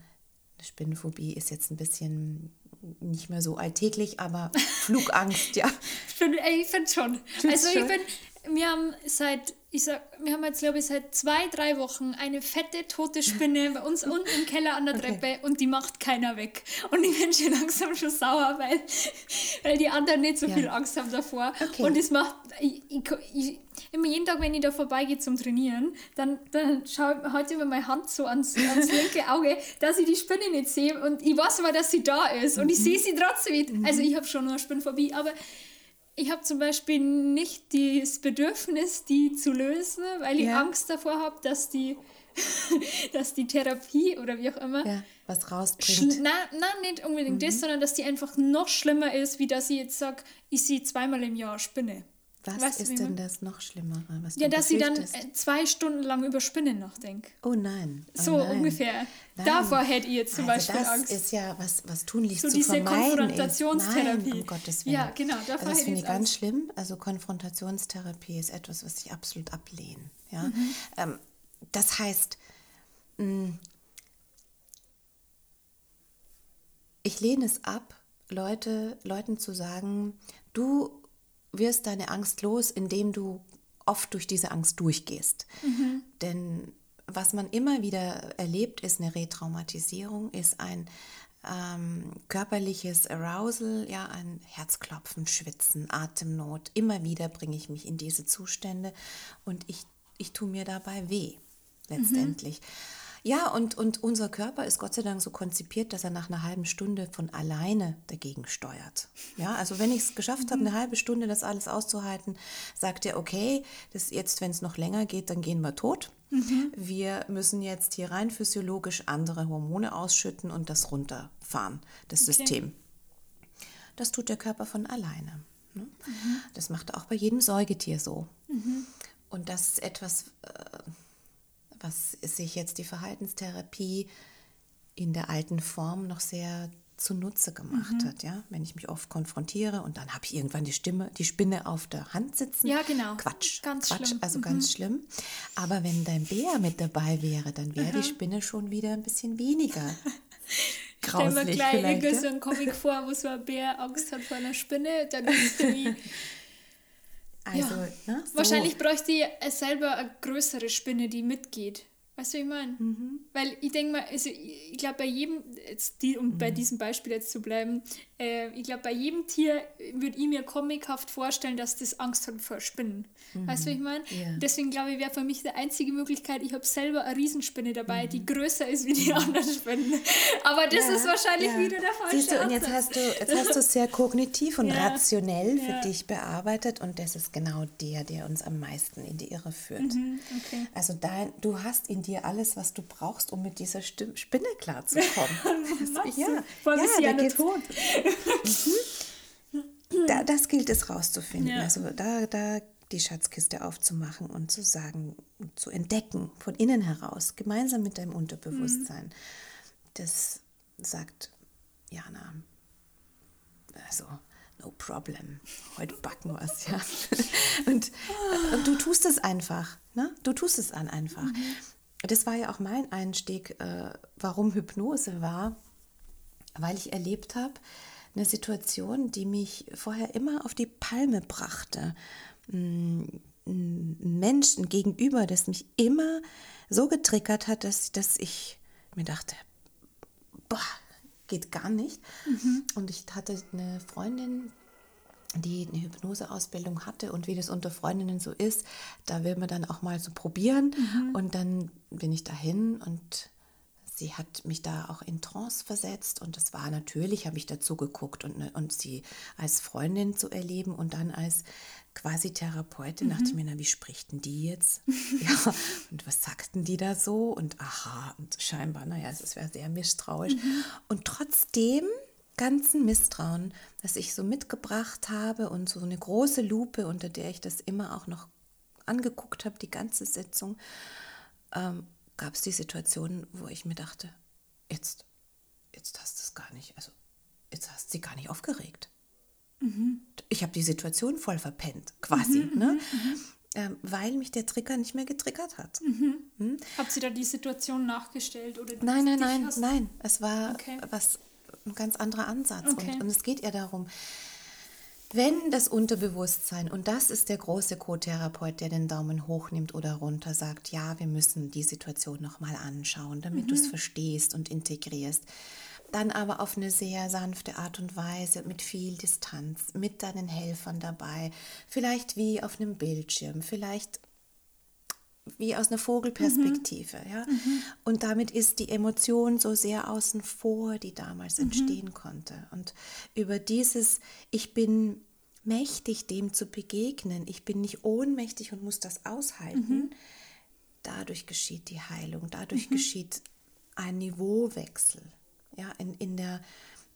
Spinnenphobie ist jetzt ein bisschen nicht mehr so alltäglich, aber Flugangst, ja. ich finde find schon. also ich bin, wir haben seit ich sag, wir haben jetzt, glaube ich, seit zwei, drei Wochen eine fette, tote Spinne bei uns unten im Keller an der Treppe okay. und die macht keiner weg. Und ich bin schon langsam schon sauer, weil, weil die anderen nicht so ja. viel Angst haben davor. Okay. Und es macht, ich, ich, ich, immer jeden Tag, wenn ich da vorbeigehe zum Trainieren, dann, dann schaue ich heute über meine Hand so ans, ans linke Auge, dass ich die Spinne nicht sehe. Und ich weiß aber, dass sie da ist. Und ich mhm. sehe sie trotzdem nicht. Mhm. Also ich habe schon eine Spinnenphobie, aber ich habe zum Beispiel nicht das Bedürfnis, die zu lösen, weil ich ja. Angst davor habe, dass die, dass die Therapie oder wie auch immer ja, was rausbringt. Nein, nicht unbedingt mhm. das, sondern dass die einfach noch schlimmer ist, wie dass ich jetzt sage, ich sehe zweimal im Jahr Spinne. Was weißt ist denn das noch Schlimmere? Ja, dass sie dann äh, zwei Stunden lang über Spinnen nachdenkt. Oh nein. Oh so nein. ungefähr. Nein. Davor hätte jetzt zum also Beispiel das Angst. ist ja was, was tunlichst so zu diese Konfrontationstherapie. Nein, um Gottes Willen. Ja, genau. Davor also das finde ich ganz schlimm. Also Konfrontationstherapie ist etwas, was ich absolut ablehne. Ja? Mhm. Ähm, das heißt, mh, mm, ich lehne es ab, Leute, Leuten zu sagen, du wirst deine Angst los, indem du oft durch diese Angst durchgehst. Mhm. Denn was man immer wieder erlebt, ist eine Retraumatisierung, ist ein ähm, körperliches Arousal, ja, ein Herzklopfen, Schwitzen, Atemnot. Immer wieder bringe ich mich in diese Zustände und ich, ich tue mir dabei weh, letztendlich. Mhm. Ja, und, und unser Körper ist Gott sei Dank so konzipiert, dass er nach einer halben Stunde von alleine dagegen steuert. Ja, also wenn ich es geschafft habe, eine halbe Stunde das alles auszuhalten, sagt er, okay, das jetzt, wenn es noch länger geht, dann gehen wir tot. Mhm. Wir müssen jetzt hier rein physiologisch andere Hormone ausschütten und das runterfahren, das okay. System. Das tut der Körper von alleine. Ne? Mhm. Das macht er auch bei jedem Säugetier so. Mhm. Und das ist etwas, äh, was sich jetzt die Verhaltenstherapie in der alten Form noch sehr zunutze gemacht mhm. hat, ja, wenn ich mich oft konfrontiere und dann habe ich irgendwann die Stimme, die Spinne auf der Hand sitzen. Ja, genau. Quatsch, ganz Quatsch, schlimm. also mhm. ganz schlimm. Aber wenn dein Bär mit dabei wäre, dann wäre mhm. die Spinne schon wieder ein bisschen weniger. Stell mir gleich so einen Comic vor, wo so ein Bär Angst hat vor einer Spinne, dann ist der wie also, ja. ne, so. Wahrscheinlich bräuchte ich selber eine größere Spinne, die mitgeht. Weißt du, ich meine? Mhm. Weil ich denke mal, also ich, ich glaube, bei jedem, jetzt die, um mhm. bei diesem Beispiel jetzt zu bleiben, äh, ich glaube, bei jedem Tier würde ich mir comichaft vorstellen, dass das Angst hat vor Spinnen. Mhm. Weißt du, was ich meine? Yeah. Deswegen glaube ich, wäre für mich die einzige Möglichkeit, ich habe selber eine Riesenspinne dabei, die mhm. größer ist wie die anderen Spinnen. Aber das ja, ist wahrscheinlich ja. wieder der falsche Siehst du, und jetzt hast du, jetzt hast du es sehr kognitiv und ja. rationell für dich bearbeitet und das ist genau der, der uns am meisten in die Irre führt. Mhm, okay. Also dein, du hast in dir alles, was du brauchst, um mit dieser Stimme, Spinne klarzukommen. also, ja, ja, da tot. Mhm. da, das gilt es rauszufinden. Ja. Also da, da die Schatzkiste aufzumachen und zu sagen, zu entdecken von innen heraus, gemeinsam mit deinem Unterbewusstsein. Mhm. Das sagt Jana. Also, no problem. Heute backen wir es, ja. Und, und, du tust es einfach. Ne? Du tust es an einfach. Mhm das war ja auch mein Einstieg, äh, warum Hypnose war, weil ich erlebt habe, eine Situation, die mich vorher immer auf die Palme brachte. Ein Menschen gegenüber, das mich immer so getriggert hat, dass, dass ich mir dachte, boah, geht gar nicht. Mhm. Und ich hatte eine Freundin, die eine Hypnoseausbildung hatte und wie das unter Freundinnen so ist, da will man dann auch mal so probieren mhm. und dann bin ich dahin und sie hat mich da auch in Trance versetzt und das war natürlich, habe ich dazu geguckt und, ne, und sie als Freundin zu erleben und dann als quasi Therapeutin, mhm. dachte ich mir, na, wie sprichten die jetzt? ja, und was sagten die da so? Und aha, und scheinbar, naja, es wäre sehr misstrauisch. Mhm. Und trotzdem ganzen Misstrauen, das ich so mitgebracht habe und so eine große Lupe, unter der ich das immer auch noch angeguckt habe, die ganze Sitzung, ähm, gab es die Situation, wo ich mir dachte, jetzt, jetzt hast du es gar nicht, also jetzt hast du sie gar nicht aufgeregt. Mhm. Ich habe die Situation voll verpennt, quasi, mhm, ne? Mhm, mhm. Ähm, weil mich der Trigger nicht mehr getriggert hat. Mhm. Hm? Habt ihr da die Situation nachgestellt? Oder nein, nein, nein, nein. Es war okay. was ein ganz anderer Ansatz. Okay. Und, und es geht ja darum, wenn das Unterbewusstsein, und das ist der große Co-Therapeut, der den Daumen hoch nimmt oder runter, sagt, ja, wir müssen die Situation nochmal anschauen, damit mhm. du es verstehst und integrierst, dann aber auf eine sehr sanfte Art und Weise, mit viel Distanz, mit deinen Helfern dabei, vielleicht wie auf einem Bildschirm, vielleicht wie aus einer Vogelperspektive. Mhm. Ja? Mhm. Und damit ist die Emotion so sehr außen vor, die damals mhm. entstehen konnte. Und über dieses, ich bin mächtig, dem zu begegnen, ich bin nicht ohnmächtig und muss das aushalten, mhm. dadurch geschieht die Heilung, dadurch mhm. geschieht ein Niveauwechsel. Ja, in, in der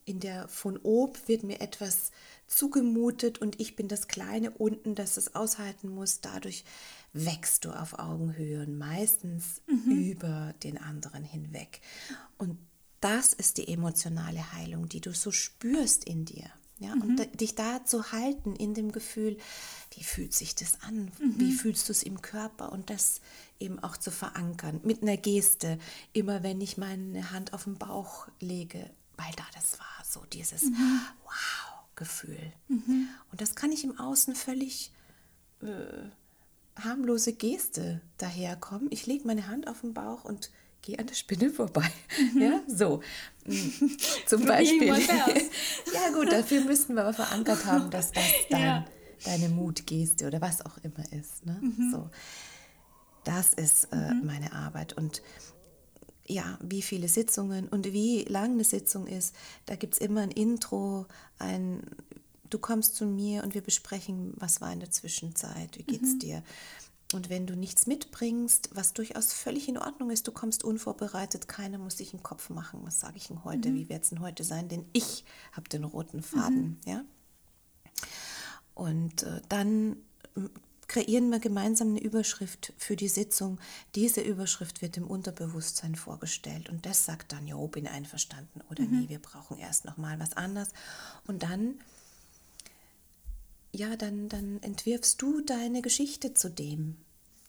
in der von Ob wird mir etwas zugemutet und ich bin das kleine unten, das es aushalten muss. Dadurch wächst du auf Augenhöhe und meistens mhm. über den anderen hinweg. Und das ist die emotionale Heilung, die du so spürst in dir. Ja, mhm. und dich da zu halten in dem Gefühl, wie fühlt sich das an? Mhm. Wie fühlst du es im Körper? Und das eben auch zu verankern mit einer Geste. Immer wenn ich meine Hand auf den Bauch lege, weil da das war, so dieses mhm. Wow-Gefühl. Mhm. Und das kann ich im Außen völlig äh, harmlose Geste daherkommen. Ich lege meine Hand auf den Bauch und gehe an der Spinne vorbei. Mhm. Ja, so. Mm, zum Beispiel. ja, gut, dafür müssten wir aber verankert haben, dass das dein, ja. deine Mutgeste oder was auch immer ist. Ne? Mhm. So. Das ist äh, mhm. meine Arbeit. Und ja, wie viele Sitzungen und wie lang eine Sitzung ist, da gibt es immer ein Intro, ein du kommst zu mir und wir besprechen, was war in der Zwischenzeit, wie geht's mhm. dir. Und wenn du nichts mitbringst, was durchaus völlig in Ordnung ist, du kommst unvorbereitet, keiner muss sich einen Kopf machen, was sage ich denn heute, mhm. wie wird es denn heute sein, denn ich habe den roten Faden, mhm. ja. Und äh, dann kreieren wir gemeinsam eine Überschrift für die Sitzung. Diese Überschrift wird im Unterbewusstsein vorgestellt und das sagt dann, jo, bin einverstanden oder mhm. nee, wir brauchen erst noch mal was anderes. Und dann, ja, dann, dann entwirfst du deine Geschichte zu dem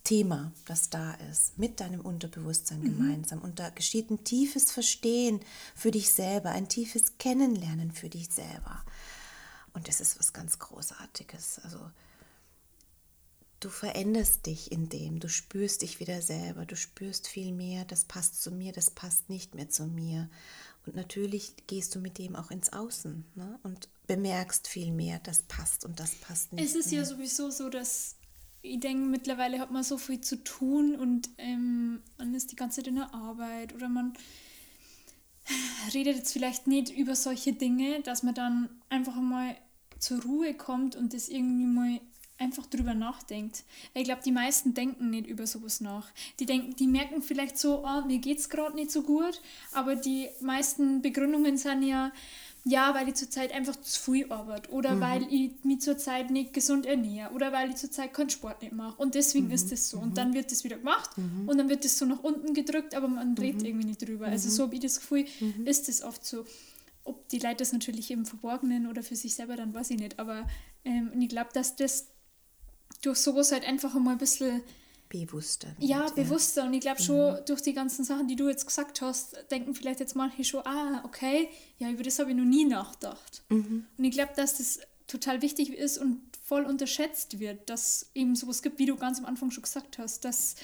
Thema, das da ist, mit deinem Unterbewusstsein mhm. gemeinsam. Und da geschieht ein tiefes Verstehen für dich selber, ein tiefes Kennenlernen für dich selber. Und das ist was ganz Großartiges. Also du veränderst dich in dem, du spürst dich wieder selber, du spürst viel mehr, das passt zu mir, das passt nicht mehr zu mir. Und natürlich gehst du mit dem auch ins Außen ne? und bemerkst viel mehr, das passt und das passt nicht. Es ist mehr. ja sowieso so, dass ich denke, mittlerweile hat man so viel zu tun und ähm, man ist die ganze Zeit in der Arbeit oder man redet jetzt vielleicht nicht über solche Dinge, dass man dann einfach mal zur Ruhe kommt und das irgendwie mal einfach drüber nachdenkt. Ich glaube, die meisten denken nicht über sowas nach. Die denken, die merken vielleicht so, oh, mir es gerade nicht so gut, aber die meisten Begründungen sind ja, ja, weil ich zurzeit einfach zu viel arbeite oder mhm. weil ich mich zurzeit nicht gesund ernähre oder weil ich zurzeit keinen Sport nicht mache und deswegen mhm. ist das so. Und mhm. dann wird das wieder gemacht mhm. und dann wird das so nach unten gedrückt, aber man redet mhm. irgendwie nicht drüber. Also so habe ich das Gefühl, ist das oft so. Ob die Leute das natürlich im Verborgenen oder für sich selber, dann weiß ich nicht. Aber ähm, ich glaube, dass das durch sowas halt einfach einmal ein bisschen bewusster. Wird, ja, bewusster. Und ich glaube schon, mhm. durch die ganzen Sachen, die du jetzt gesagt hast, denken vielleicht jetzt manche schon, ah, okay, ja, über das habe ich noch nie nachgedacht. Mhm. Und ich glaube, dass das total wichtig ist und voll unterschätzt wird, dass eben sowas gibt, wie du ganz am Anfang schon gesagt hast, dass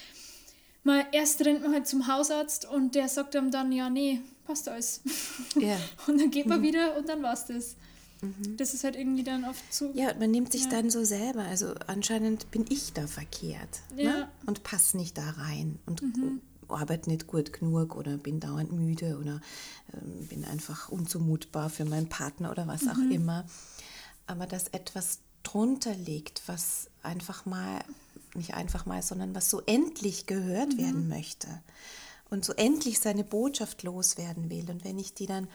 man erst rennt man halt zum Hausarzt und der sagt einem dann, ja, nee, passt alles. Ja. und dann geht man mhm. wieder und dann war es das. Mhm. Das ist halt irgendwie dann oft zu. Ja, man nimmt sich ja. dann so selber. Also anscheinend bin ich da verkehrt ne? ja. ne? und passe nicht da rein und mhm. arbeite nicht gut genug oder bin dauernd müde oder äh, bin einfach unzumutbar für meinen Partner oder was mhm. auch immer. Aber dass etwas drunter liegt, was einfach mal, nicht einfach mal, sondern was so endlich gehört mhm. werden möchte und so endlich seine Botschaft loswerden will. Und wenn ich die dann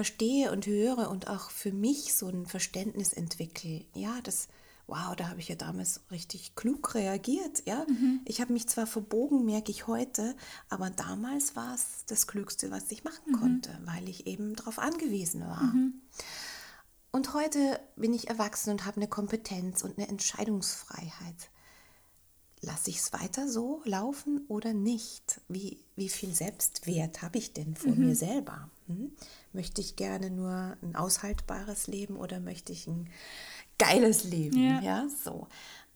verstehe und höre und auch für mich so ein Verständnis entwickle, ja, das, wow, da habe ich ja damals richtig klug reagiert, ja. Mhm. Ich habe mich zwar verbogen, merke ich heute, aber damals war es das Klügste, was ich machen mhm. konnte, weil ich eben darauf angewiesen war. Mhm. Und heute bin ich erwachsen und habe eine Kompetenz und eine Entscheidungsfreiheit lasse ich es weiter so laufen oder nicht? Wie, wie viel Selbstwert habe ich denn vor mhm. mir selber? Hm? Möchte ich gerne nur ein aushaltbares Leben oder möchte ich ein geiles Leben? Ja, ja so.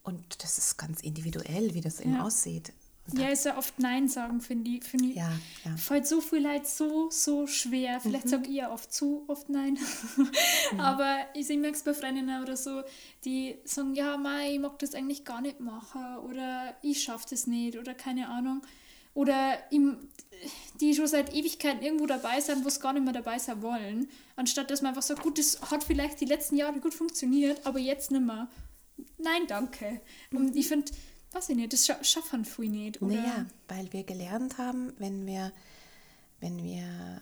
Und das ist ganz individuell, wie das ja. eben aussieht. Ja, ist ja oft Nein sagen, finde ich. Find ich ja, ja. Fällt so viel Leid so, so schwer. Vielleicht mhm. sage ich ja oft zu oft Nein. mhm. Aber ich, ich merke es bei Freundinnen oder so, die sagen, ja, Mai, ich mag das eigentlich gar nicht machen oder ich schaffe das nicht oder keine Ahnung. Oder im, die schon seit Ewigkeiten irgendwo dabei sind, wo es gar nicht mehr dabei sein wollen. Anstatt dass man einfach sagt, gut, das hat vielleicht die letzten Jahre gut funktioniert, aber jetzt nicht mehr. Nein, danke. Mhm. Und ich finde, weiß ich nicht, das schaffen wir nicht. Oder? Naja, weil wir gelernt haben, wenn wir, wenn wir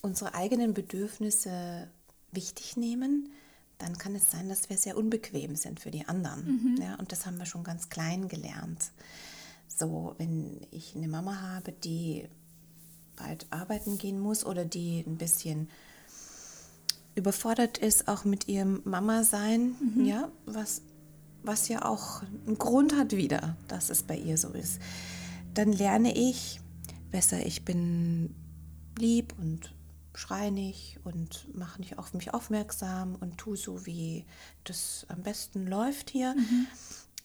unsere eigenen Bedürfnisse wichtig nehmen, dann kann es sein, dass wir sehr unbequem sind für die anderen. Mhm. Ja, und das haben wir schon ganz klein gelernt. So, wenn ich eine Mama habe, die bald arbeiten gehen muss oder die ein bisschen überfordert ist, auch mit ihrem Mama-Sein, mhm. ja, was was ja auch einen Grund hat wieder, dass es bei ihr so ist, dann lerne ich besser, ich bin lieb und schreie nicht und mache nicht auf mich aufmerksam und tue so, wie das am besten läuft hier. Mhm.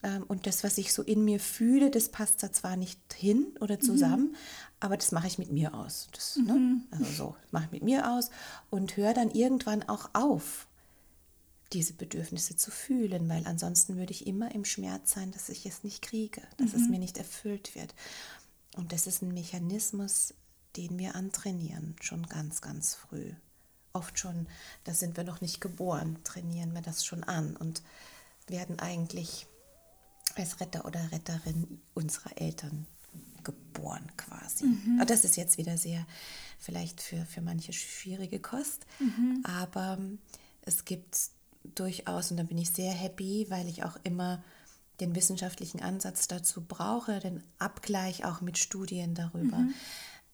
Ähm, und das, was ich so in mir fühle, das passt da zwar nicht hin oder mhm. zusammen, mhm. aber das mache ich mit mir aus. Das, ne? mhm. ne? Also so, mache ich mit mir aus und höre dann irgendwann auch auf diese Bedürfnisse zu fühlen, weil ansonsten würde ich immer im Schmerz sein, dass ich es nicht kriege, dass mhm. es mir nicht erfüllt wird. Und das ist ein Mechanismus, den wir antrainieren, schon ganz, ganz früh. Oft schon, da sind wir noch nicht geboren, trainieren wir das schon an und werden eigentlich als Retter oder Retterin unserer Eltern geboren quasi. Mhm. Das ist jetzt wieder sehr, vielleicht für, für manche schwierige Kost, mhm. aber es gibt durchaus, und da bin ich sehr happy, weil ich auch immer den wissenschaftlichen Ansatz dazu brauche, den Abgleich auch mit Studien darüber, mhm.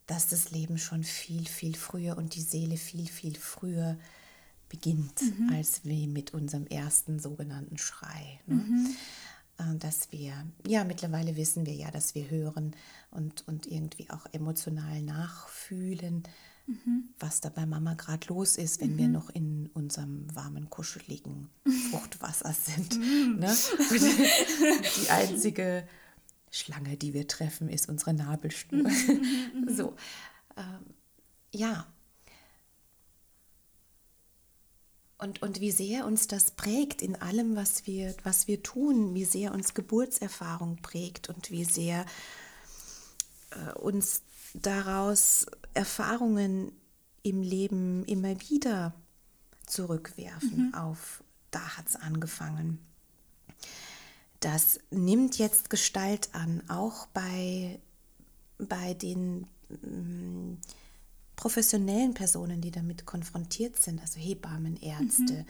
dass das Leben schon viel, viel früher und die Seele viel, viel früher beginnt, mhm. als wie mit unserem ersten sogenannten Schrei. Ne? Mhm. Äh, dass wir, ja, mittlerweile wissen wir ja, dass wir hören und, und irgendwie auch emotional nachfühlen, mhm. was da bei Mama gerade los ist, wenn mhm. wir noch in unserem warmen, kuscheligen Fruchtwasser sind. Mhm. Ne? die einzige Schlange, die wir treffen, ist unsere Nabelschnur. Mhm, so, ähm, ja. Und, und wie sehr uns das prägt in allem, was wir, was wir tun, wie sehr uns Geburtserfahrung prägt und wie sehr äh, uns daraus Erfahrungen im Leben immer wieder zurückwerfen mhm. auf, da hat es angefangen. Das nimmt jetzt Gestalt an, auch bei, bei den mm, professionellen Personen, die damit konfrontiert sind, also Hebammen, Ärzte. Mhm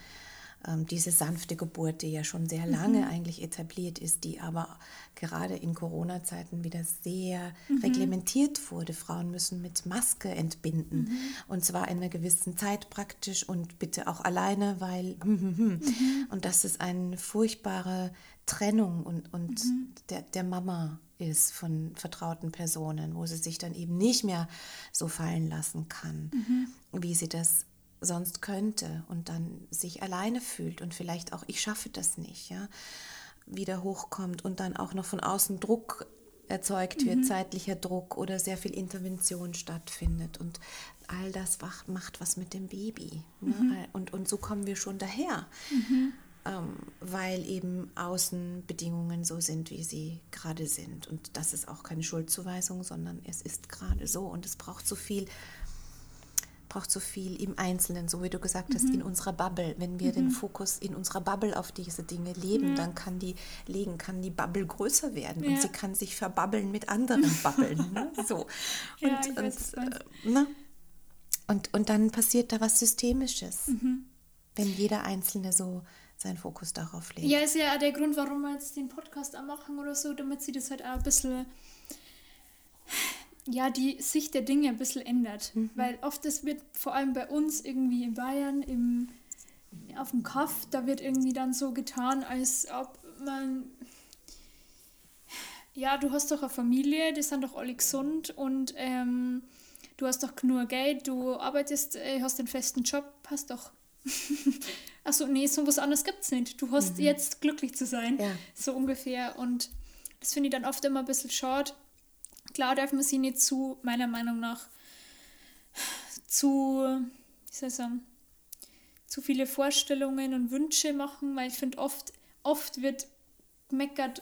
ähm, diese sanfte Geburt, die ja schon sehr lange mhm. eigentlich etabliert ist, die aber gerade in Corona-Zeiten wieder sehr mhm. reglementiert wurde. Frauen müssen mit Maske entbinden mhm. und zwar in einer gewissen Zeit praktisch und bitte auch alleine, weil mhm. und das ist eine furchtbare Trennung und, und mhm. der, der Mama ist von vertrauten Personen, wo sie sich dann eben nicht mehr so fallen lassen kann, mhm. wie sie das sonst könnte und dann sich alleine fühlt und vielleicht auch, ich schaffe das nicht, ja, wieder hochkommt und dann auch noch von außen Druck erzeugt wird, mhm. zeitlicher Druck oder sehr viel Intervention stattfindet und all das macht was mit dem Baby. Ne? Mhm. Und, und so kommen wir schon daher, mhm. Ähm, weil eben Außenbedingungen so sind, wie sie gerade sind. Und das ist auch keine Schuldzuweisung, sondern es ist gerade so und es braucht so viel braucht so viel im Einzelnen, so wie du gesagt hast, mhm. in unserer Bubble. Wenn wir mhm. den Fokus in unserer Bubble auf diese Dinge leben, ja. dann kann die legen, kann die Bubble größer werden ja. und sie kann sich verbabbeln mit anderen Bubbeln. ne? So. Und, ja, und, weiß, äh, ne? und, und dann passiert da was Systemisches, mhm. wenn jeder Einzelne so seinen Fokus darauf legt. Ja, ist ja der Grund, warum wir jetzt den Podcast auch machen oder so, damit sie das halt auch ein bisschen ja, die Sicht der Dinge ein bisschen ändert. Mhm. Weil oft das wird vor allem bei uns irgendwie in Bayern im, auf dem Kaff, da wird irgendwie dann so getan, als ob man ja, du hast doch eine Familie, die sind doch alle gesund und ähm, du hast doch nur Geld, du arbeitest, äh, hast einen festen Job, hast doch. Achso, nee, so was anderes gibt es nicht. Du hast mhm. jetzt glücklich zu sein, ja. so ungefähr. Und das finde ich dann oft immer ein bisschen schade, Klar darf man sie nicht zu, meiner Meinung nach, zu, wie soll ich sagen, zu viele Vorstellungen und Wünsche machen, weil ich finde, oft, oft wird meckert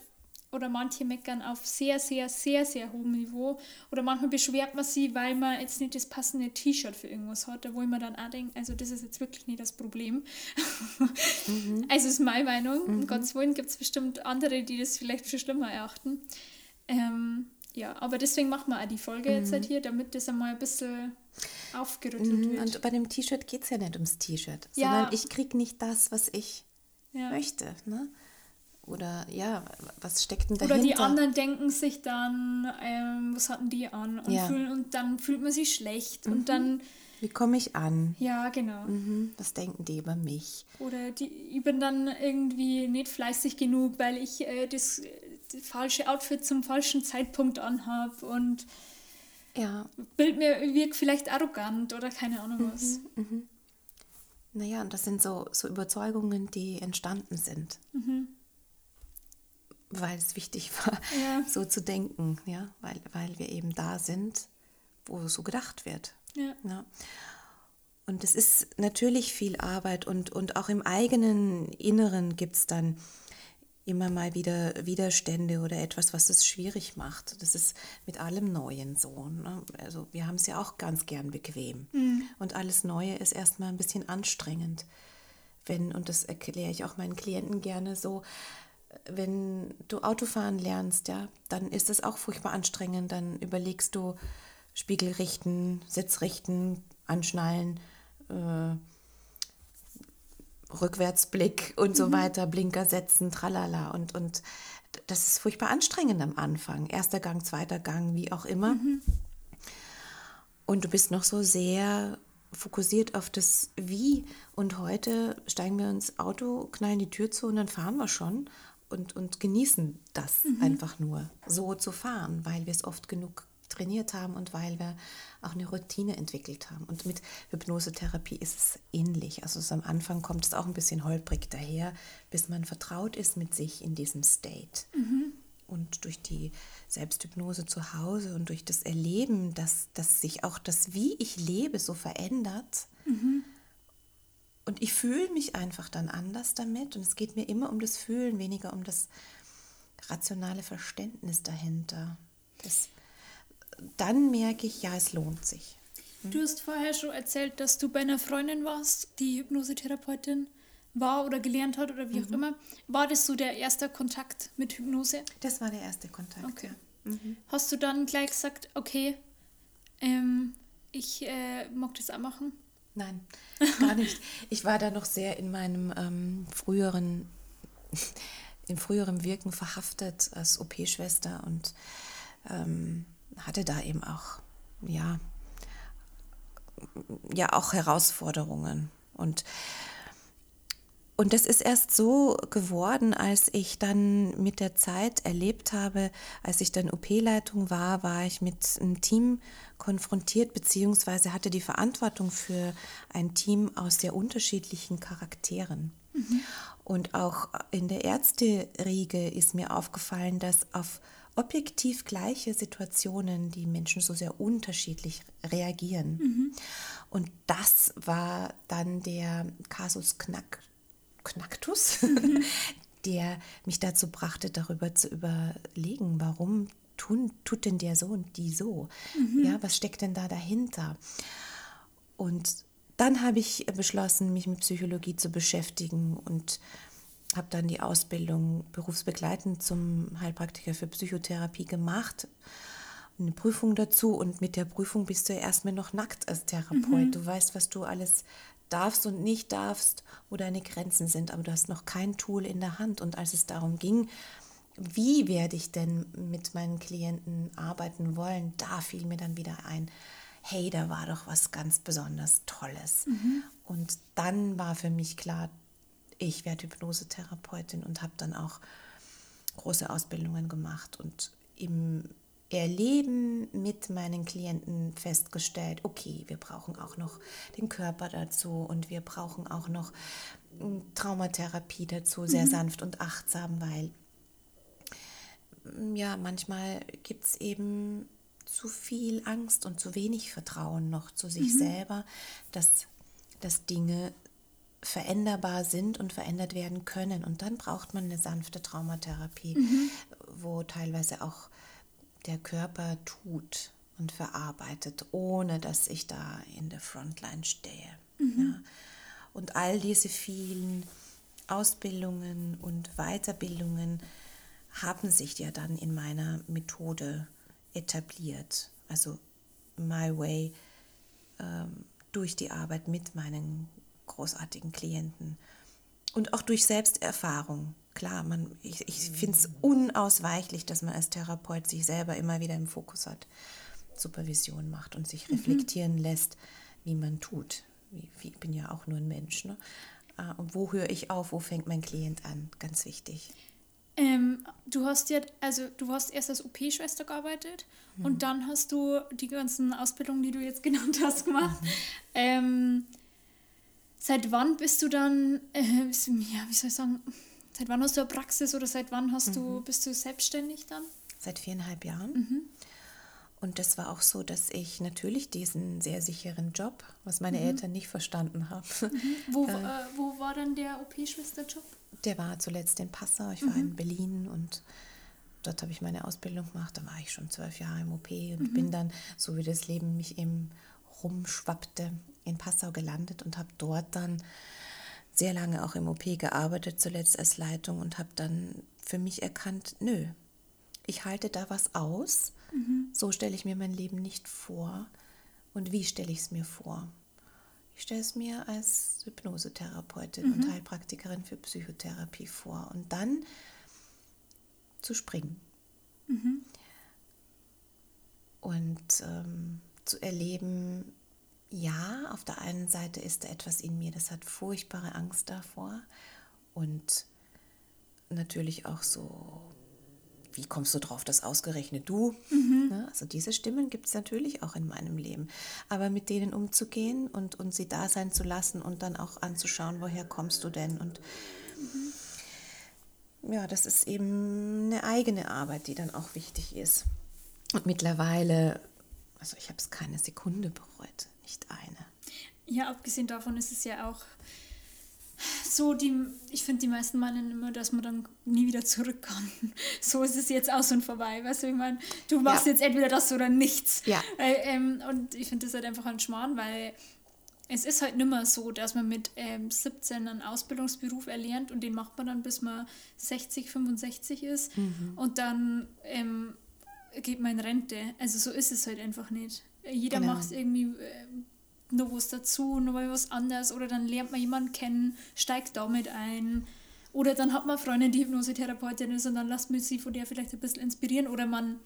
oder manche meckern auf sehr, sehr, sehr, sehr hohem Niveau. Oder manchmal beschwert man sie, weil man jetzt nicht das passende T-Shirt für irgendwas hat, wo ich mir dann auch denke, also das ist jetzt wirklich nicht das Problem. Mhm. Also ist meine Meinung. Mhm. Um Gottes Willen gibt es bestimmt andere, die das vielleicht für schlimmer erachten. Ähm, ja, aber deswegen machen wir auch die Folge mhm. jetzt halt hier, damit das einmal ein bisschen aufgerüttelt mhm. wird. Und bei dem T-Shirt geht es ja nicht ums T-Shirt, ja. sondern ich kriege nicht das, was ich ja. möchte. Ne? Oder ja, was steckt denn dahinter? Oder die anderen denken sich dann, ähm, was hatten die an? Und, ja. fühlen, und dann fühlt man sich schlecht mhm. und dann... Wie komme ich an? Ja, genau. Mhm. Was denken die über mich? Oder die, ich bin dann irgendwie nicht fleißig genug, weil ich äh, das falsche Outfit zum falschen Zeitpunkt anhabe und ja. Bild mir wirkt vielleicht arrogant oder keine Ahnung mhm, was. Mhm. Naja, und das sind so, so Überzeugungen, die entstanden sind. Mhm. Weil es wichtig war, ja. so zu denken, ja, weil, weil wir eben da sind, wo so gedacht wird. Ja. ja. Und es ist natürlich viel Arbeit und, und auch im eigenen Inneren gibt es dann immer mal wieder Widerstände oder etwas, was es schwierig macht. Das ist mit allem Neuen so. Ne? Also wir haben es ja auch ganz gern bequem. Mhm. Und alles Neue ist erstmal ein bisschen anstrengend. Wenn, und das erkläre ich auch meinen Klienten gerne so, wenn du Autofahren lernst, ja, dann ist es auch furchtbar anstrengend. Dann überlegst du Spiegel richten, Sitz richten, anschnallen, äh, Rückwärtsblick und so mhm. weiter, Blinker setzen, tralala. Und, und das ist furchtbar anstrengend am Anfang. Erster Gang, zweiter Gang, wie auch immer. Mhm. Und du bist noch so sehr fokussiert auf das Wie. Und heute steigen wir ins Auto, knallen die Tür zu und dann fahren wir schon und, und genießen das mhm. einfach nur, so zu fahren, weil wir es oft genug trainiert haben und weil wir auch eine Routine entwickelt haben. Und mit Hypnosetherapie ist es ähnlich. Also am Anfang kommt es auch ein bisschen holprig daher, bis man vertraut ist mit sich in diesem State. Mhm. Und durch die Selbsthypnose zu Hause und durch das Erleben, dass, dass sich auch das, wie ich lebe, so verändert. Mhm. Und ich fühle mich einfach dann anders damit. Und es geht mir immer um das Fühlen, weniger um das rationale Verständnis dahinter. Das, dann merke ich, ja, es lohnt sich. Hm? Du hast vorher schon erzählt, dass du bei einer Freundin warst, die Hypnosetherapeutin war oder gelernt hat oder wie mhm. auch immer. War das so der erste Kontakt mit Hypnose? Das war der erste Kontakt, okay. ja. Mhm. Hast du dann gleich gesagt, okay, ähm, ich äh, mag das auch machen? Nein, gar nicht. Ich war da noch sehr in meinem ähm, früheren, in früherem Wirken verhaftet als OP-Schwester und ähm, hatte da eben auch, ja, ja auch Herausforderungen. Und, und das ist erst so geworden, als ich dann mit der Zeit erlebt habe, als ich dann OP-Leitung war, war ich mit einem Team konfrontiert, beziehungsweise hatte die Verantwortung für ein Team aus sehr unterschiedlichen Charakteren. Mhm. Und auch in der Ärzteriege ist mir aufgefallen, dass auf objektiv gleiche Situationen die Menschen so sehr unterschiedlich reagieren. Mhm. Und das war dann der Kasus Knack, Knacktus, mhm. der mich dazu brachte, darüber zu überlegen, warum tun, tut denn der so und die so? Mhm. Ja, was steckt denn da dahinter? Und dann habe ich beschlossen, mich mit Psychologie zu beschäftigen und habe dann die Ausbildung berufsbegleitend zum Heilpraktiker für Psychotherapie gemacht. Eine Prüfung dazu und mit der Prüfung bist du ja erstmal noch nackt als Therapeut. Mhm. Du weißt, was du alles darfst und nicht darfst, wo deine Grenzen sind, aber du hast noch kein Tool in der Hand. Und als es darum ging, wie werde ich denn mit meinen Klienten arbeiten wollen, da fiel mir dann wieder ein, hey, da war doch was ganz besonders Tolles. Mhm. Und dann war für mich klar, ich werde Hypnosetherapeutin und habe dann auch große Ausbildungen gemacht und im Erleben mit meinen Klienten festgestellt, okay, wir brauchen auch noch den Körper dazu und wir brauchen auch noch hm, Traumatherapie dazu, sehr mhm. sanft und achtsam, weil hm, ja, manchmal gibt es eben zu viel Angst und zu wenig Vertrauen noch zu sich mhm. selber, dass, dass Dinge veränderbar sind und verändert werden können. Und dann braucht man eine sanfte Traumatherapie, mhm. wo teilweise auch der Körper tut und verarbeitet, ohne dass ich da in der Frontline stehe. Mhm. Ja. Und all diese vielen Ausbildungen und Weiterbildungen haben sich ja dann in meiner Methode etabliert. Also My Way ähm, durch die Arbeit mit meinen großartigen Klienten. Und auch durch Selbsterfahrung. Klar, man, ich, ich finde es unausweichlich, dass man als Therapeut sich selber immer wieder im Fokus hat, Supervision macht und sich mhm. reflektieren mhm. lässt, wie man tut. Ich bin ja auch nur ein Mensch. Ne? Ah, und wo höre ich auf, wo fängt mein Klient an? Ganz wichtig. Ähm, du hast ja, also du hast erst als OP-Schwester gearbeitet mhm. und dann hast du die ganzen Ausbildungen, die du jetzt genannt hast, gemacht. Mhm. Ähm, Seit wann bist du dann, äh, ja, wie soll ich sagen, seit wann hast du eine Praxis oder seit wann hast mhm. du, bist du selbstständig dann? Seit viereinhalb Jahren. Mhm. Und das war auch so, dass ich natürlich diesen sehr sicheren Job, was meine mhm. Eltern nicht verstanden haben. Mhm. Wo, äh, äh, wo war dann der OP-Schwester-Job? Der war zuletzt in Passau. Ich war in mhm. Berlin und dort habe ich meine Ausbildung gemacht. Da war ich schon zwölf Jahre im OP und mhm. bin dann, so wie das Leben mich eben rumschwappte, in Passau gelandet und habe dort dann sehr lange auch im OP gearbeitet, zuletzt als Leitung und habe dann für mich erkannt, nö, ich halte da was aus, mhm. so stelle ich mir mein Leben nicht vor und wie stelle ich es mir vor. ich stelle es mir als Hypnosetherapeutin mhm. und Heilpraktikerin für Psychotherapie vor. Und dann zu springen. Mhm. Und ähm, zu erleben, ja, auf der einen Seite ist da etwas in mir, das hat furchtbare Angst davor. Und natürlich auch so, wie kommst du drauf, dass ausgerechnet du? Mhm. Ne? Also diese Stimmen gibt es natürlich auch in meinem Leben. Aber mit denen umzugehen und, und sie da sein zu lassen und dann auch anzuschauen, woher kommst du denn? Und mhm. ja, das ist eben eine eigene Arbeit, die dann auch wichtig ist. Und mittlerweile, also ich habe es keine Sekunde bereut, nicht eine. Ja, abgesehen davon ist es ja auch so, die, ich finde, die meisten meinen immer, dass man dann nie wieder zurück kann. So ist es jetzt aus und vorbei. Weißt du, ich meine, du machst ja. jetzt entweder das oder nichts. Ja. Äh, ähm, und ich finde das halt einfach ein Schmarrn, weil es ist halt nicht mehr so, dass man mit ähm, 17 einen Ausbildungsberuf erlernt und den macht man dann, bis man 60, 65 ist. Mhm. Und dann ähm, geht man in Rente. Also so ist es halt einfach nicht. Jeder genau. macht irgendwie äh, noch was dazu, noch mal was anderes oder dann lernt man jemanden kennen, steigt damit ein. Oder dann hat man eine Freundin, die Hypnosetherapeutin ist und dann lässt man sie von der vielleicht ein bisschen inspirieren oder man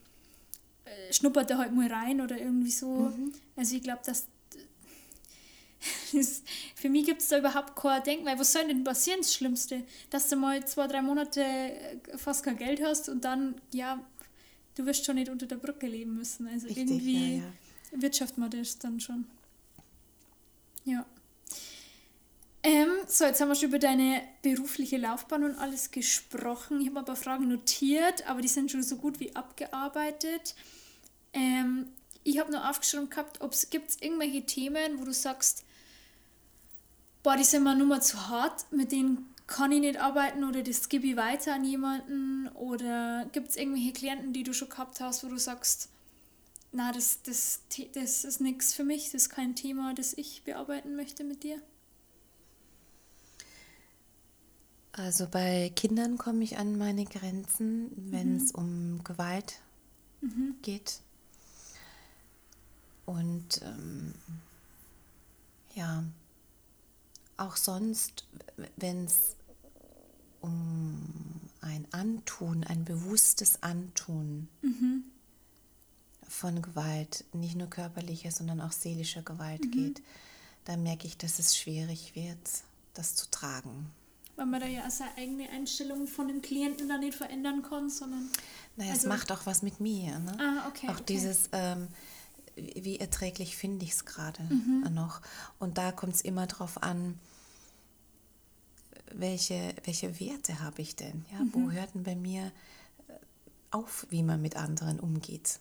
äh, schnuppert da halt mal rein oder irgendwie so. Mhm. Also ich glaube, dass für mich gibt es da überhaupt kein Denken, weil was soll denn passieren, das Schlimmste? Dass du mal zwei, drei Monate fast kein Geld hast und dann, ja, du wirst schon nicht unter der Brücke leben müssen. Also Richtig, irgendwie ja, ja. Wirtschaftet man das dann schon. Ja. Ähm, so, jetzt haben wir schon über deine berufliche Laufbahn und alles gesprochen. Ich habe ein paar Fragen notiert, aber die sind schon so gut wie abgearbeitet. Ähm, ich habe nur aufgeschrieben gehabt, ob es gibt irgendwelche Themen, wo du sagst, boah, die sind mir nur mal zu hart, mit denen kann ich nicht arbeiten oder das gebe ich weiter an jemanden? Oder gibt es irgendwelche Klienten, die du schon gehabt hast, wo du sagst, na, das, das, das ist nichts für mich, das ist kein Thema, das ich bearbeiten möchte mit dir? Also bei Kindern komme ich an meine Grenzen, wenn es mhm. um Gewalt mhm. geht. Und ähm, ja, auch sonst, wenn es um ein Antun, ein bewusstes Antun mhm. Von Gewalt, nicht nur körperlicher, sondern auch seelischer Gewalt mhm. geht, da merke ich, dass es schwierig wird, das zu tragen. Weil man da ja seine eigene Einstellung von dem Klienten dann nicht verändern kann, sondern. Naja, also es macht auch was mit mir. Ne? Ah, okay. Auch okay. dieses, ähm, wie erträglich finde ich es gerade mhm. noch. Und da kommt es immer darauf an, welche, welche Werte habe ich denn? Ja, mhm. Wo hört denn bei mir auf, wie man mit anderen umgeht?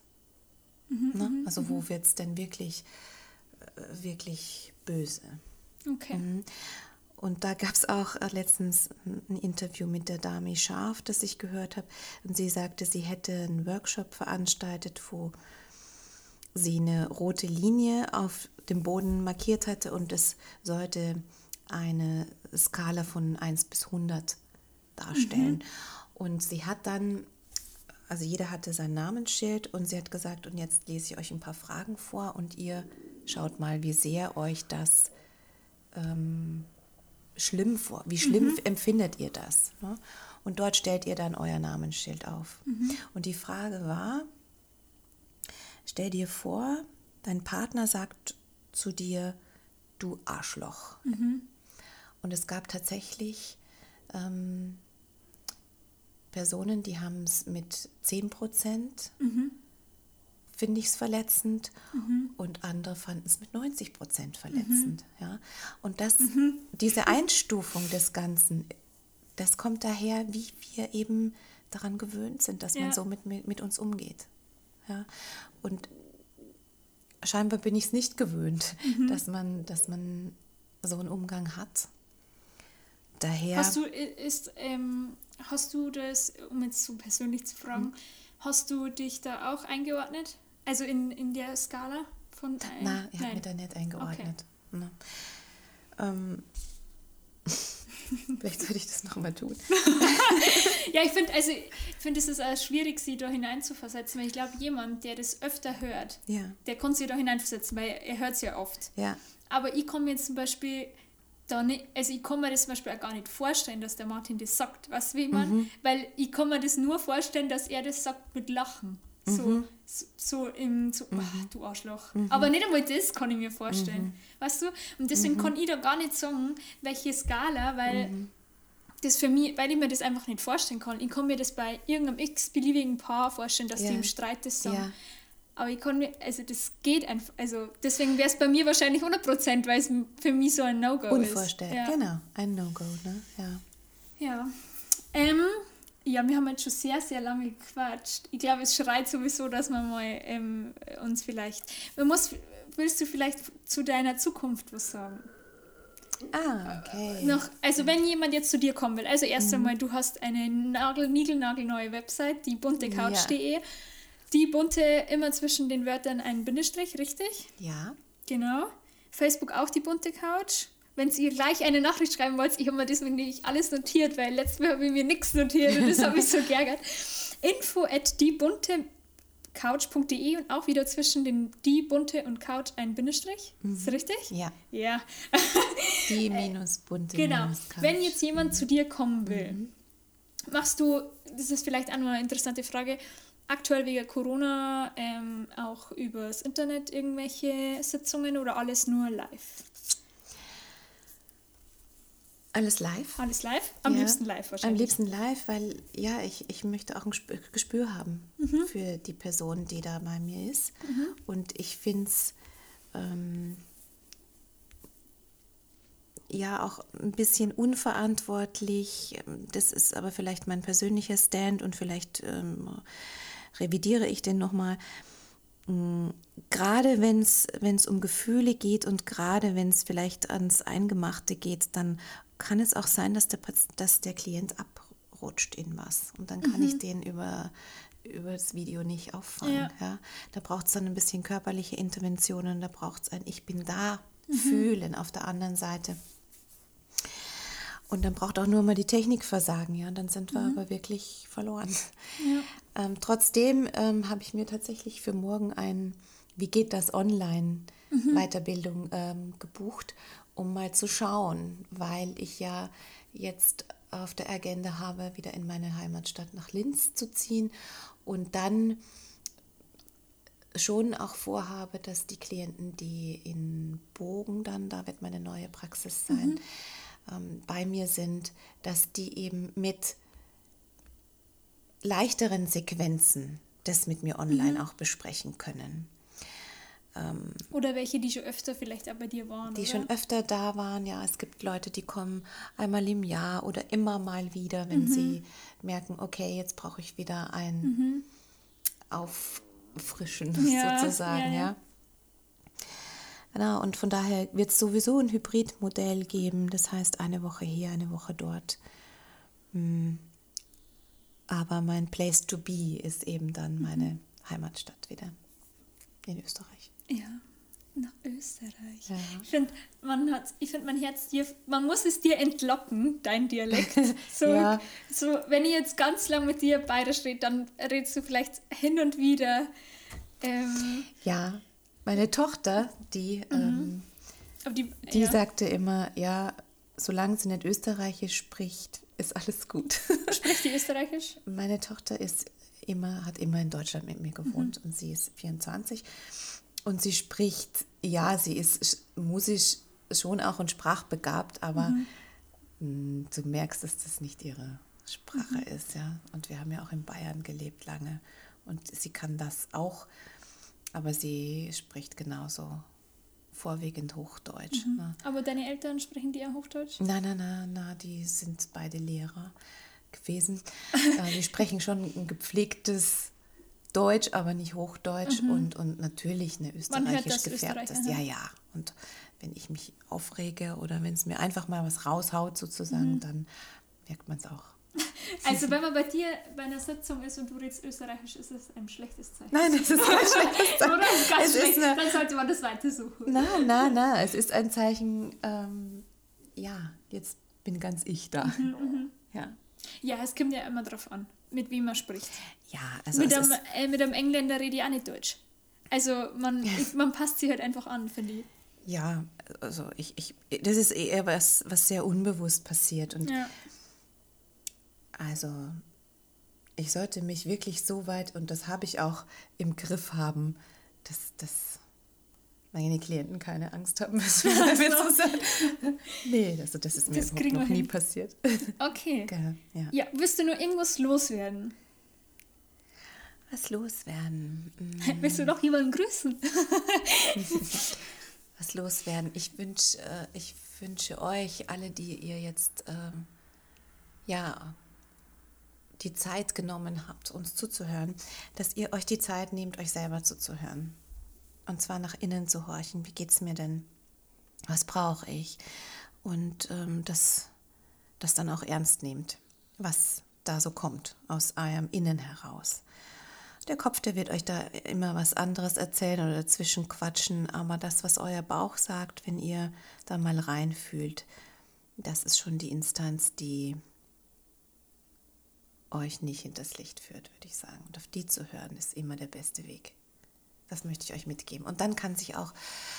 Mhm, ne? Mhm, also wo mhm. wird es denn wirklich, äh, wirklich böse? Okay. Mhm. Und da gab es auch äh, letztens ein Interview mit der Dame Scharf, das ich gehört habe. Und sie sagte, sie hätte einen Workshop veranstaltet, wo sie eine rote Linie auf dem Boden markiert hatte und es sollte eine Skala von 1 bis 100 darstellen. Mhm. Und sie hat dann, also jeder hatte sein Namensschild und sie hat gesagt, und jetzt lese ich euch ein paar Fragen vor und ihr schaut mal, wie sehr euch das ähm, schlimm vor, wie schlimm mhm. empfindet ihr das? Ne? Und dort stellt ihr dann euer Namensschild auf. Mhm. Und die Frage war, Stell dir vor, dein Partner sagt zu dir, du Arschloch. Mhm. Und es gab tatsächlich ähm, Personen, die haben es mit 10 Prozent, mhm. finde ich es verletzend, mhm. und andere fanden es mit 90 Prozent verletzend. Mhm. Ja? Und das, mhm. diese Einstufung des Ganzen, das kommt daher, wie wir eben daran gewöhnt sind, dass ja. man so mit, mit, mit uns umgeht. Ja? Und scheinbar bin ich es nicht gewöhnt, mhm. dass, man, dass man so einen Umgang hat. Daher. Hast du, ist, ähm, hast du das, um jetzt so persönlich zu fragen, mhm. hast du dich da auch eingeordnet? Also in, in der Skala von. Äh, Nein, ich habe mich da nicht eingeordnet. Okay. Ne. Ähm, Vielleicht sollte ich das nochmal tun. ja, ich finde, also, find, es ist auch schwierig, sie da hineinzuversetzen, weil ich glaube, jemand, der das öfter hört, ja. der kann sich da hineinversetzen, weil er hört es ja oft. Ja. Aber ich mir jetzt zum Beispiel da nicht, also ich kann mir das zum Beispiel auch gar nicht vorstellen, dass der Martin das sagt, du, wie man? Mhm. Weil ich kann mir das nur vorstellen, dass er das sagt mit Lachen. So, mhm. so, so, im, so, mhm. ach, du Arschloch. Mhm. Aber nicht einmal das kann ich mir vorstellen. Mhm. Weißt du? Und deswegen mhm. kann ich da gar nicht sagen, welche Skala, weil mhm. das für mich, weil ich mir das einfach nicht vorstellen kann. Ich kann mir das bei irgendeinem x-beliebigen Paar vorstellen, dass ja. die im Streit das sagen. Ja. Aber ich kann mir, also das geht einfach, also deswegen wäre es bei mir wahrscheinlich 100%, weil es für mich so ein No-Go ist. Unvorstellbar, ja. genau, ein No-Go, ne? Ja. Ja. Ähm, ja, wir haben jetzt schon sehr, sehr lange gequatscht. Ich glaube, es schreit sowieso, dass man mal ähm, uns vielleicht. Man muss, willst du vielleicht zu deiner Zukunft was sagen? Ah, okay. Noch, also wenn jemand jetzt zu dir kommen will, also erst mhm. einmal, du hast eine nagel, niegelnagelneue Website, die buntecouch.de. Ja. Die bunte immer zwischen den Wörtern ein Bindestrich, richtig? Ja. Genau. Facebook auch die bunte Couch wenn ihr gleich eine Nachricht schreiben wollt, ich habe mir deswegen nicht alles notiert, weil letztes Mal habe ich mir nichts notiert und das habe ich so geärgert. Info at diebunte.couch.de und auch wieder zwischen den die bunte und Couch ein Bindestrich. Mhm. Ist das richtig? Ja. Ja. die minus bunte. Genau. Minus Wenn jetzt jemand mhm. zu dir kommen will, mhm. machst du, das ist vielleicht auch noch eine interessante Frage, aktuell wegen Corona ähm, auch übers Internet irgendwelche Sitzungen oder alles nur live? Alles live. Alles live? Am ja, liebsten live wahrscheinlich. Am liebsten live, weil ja, ich, ich möchte auch ein Gespür haben mhm. für die Person, die da bei mir ist. Mhm. Und ich finde es ähm, ja auch ein bisschen unverantwortlich. Das ist aber vielleicht mein persönlicher Stand und vielleicht ähm, revidiere ich den nochmal. Mm, gerade wenn es um Gefühle geht und gerade wenn es vielleicht ans Eingemachte geht, dann kann es auch sein, dass der, dass der Klient abrutscht in was. Und dann kann mhm. ich den über, über das Video nicht auffangen. Ja. ja. Da braucht es dann ein bisschen körperliche Interventionen, da braucht es ein Ich bin da mhm. fühlen auf der anderen Seite. Und dann braucht auch nur mal die Technik versagen, ja, dann sind wir mhm. aber wirklich verloren. Ja. Ähm, trotzdem ähm, habe ich mir tatsächlich für morgen ein Wie geht das online mhm. Weiterbildung ähm, gebucht um mal zu schauen, weil ich ja jetzt auf der Agenda habe, wieder in meine Heimatstadt nach Linz zu ziehen und dann schon auch vorhabe, dass die Klienten, die in Bogen dann, da wird meine neue Praxis sein, mhm. ähm, bei mir sind, dass die eben mit leichteren Sequenzen das mit mir online mhm. auch besprechen können. Ähm, oder welche, die schon öfter vielleicht auch bei dir waren. Die oder? schon öfter da waren, ja. Es gibt Leute, die kommen einmal im Jahr oder immer mal wieder, wenn mhm. sie merken, okay, jetzt brauche ich wieder ein mhm. Auffrischen ja, sozusagen, ja. ja. Genau, und von daher wird es sowieso ein Hybridmodell geben, das heißt eine Woche hier, eine Woche dort. Hm. Aber mein Place to be ist eben dann meine mhm. Heimatstadt wieder in Österreich. Ja, nach Österreich. Ja. Ich finde, man hat, ich finde, mein Herz dir, man muss es dir entlocken, dein Dialekt. So, ja. so wenn ich jetzt ganz lang mit dir bayerisch rede, dann redest du vielleicht hin und wieder. Ähm, ja, meine Tochter, die, mhm. ähm, die, die ja. sagte immer, ja, solange sie nicht Österreichisch spricht, ist alles gut. Spricht die Österreichisch? Meine Tochter ist immer, hat immer in Deutschland mit mir gewohnt mhm. und sie ist 24. Und sie spricht, ja, sie ist musisch schon auch und sprachbegabt, aber mhm. Hm, du merkst, dass das nicht ihre Sprache mhm. ist, ja. Und wir haben ja auch in Bayern gelebt lange und sie kann das auch, aber sie spricht genauso vorwiegend Hochdeutsch. Mhm. Ne? Aber deine Eltern sprechen die ja Hochdeutsch? Nein, nein, nein, nein, die sind beide Lehrer gewesen. äh, die sprechen schon ein gepflegtes Deutsch, aber nicht Hochdeutsch mhm. und, und natürlich eine österreichisch gefärbtes. Ja, ja. Und wenn ich mich aufrege oder wenn es mir einfach mal was raushaut sozusagen, mhm. dann merkt man es auch. Also wenn man bei dir bei einer Sitzung ist und du redest österreichisch, ist es ein schlechtes Zeichen. Nein, es ist kein schlechtes Zeichen. Oder ganz es schlecht, eine, dann sollte man das weiter suchen. Nein, nein, nein, es ist ein Zeichen, ähm, ja, jetzt bin ganz ich da. Mhm, mhm. ja. ja, es kommt ja immer darauf an mit wem man spricht. Ja, also mit, einem, äh, mit einem Engländer rede ich auch nicht Deutsch. Also man, ja. man passt sich halt einfach an, finde ich. Ja, also ich, ich, das ist eher was, was sehr unbewusst passiert. Und ja. Also ich sollte mich wirklich so weit, und das habe ich auch im Griff haben, dass, dass meine Klienten keine Angst haben müssen. so. nee, also das ist mir das noch nie passiert. Okay. ja. ja, willst du nur irgendwas loswerden? Was loswerden? Hm. Willst du noch jemanden grüßen? was loswerden? Ich wünsche, äh, ich wünsche euch, alle, die ihr jetzt ähm, ja die Zeit genommen habt, uns zuzuhören, dass ihr euch die Zeit nehmt, euch selber zuzuhören. Und zwar nach innen zu horchen. Wie geht es mir denn? Was brauche ich? Und ähm, das, das dann auch ernst nehmt, was da so kommt aus eurem Innen heraus. Der Kopf, der wird euch da immer was anderes erzählen oder dazwischen quatschen, aber das, was euer Bauch sagt, wenn ihr da mal reinfühlt, das ist schon die Instanz, die euch nicht hinters Licht führt, würde ich sagen. Und auf die zu hören, ist immer der beste Weg. Das möchte ich euch mitgeben. Und dann kann sich auch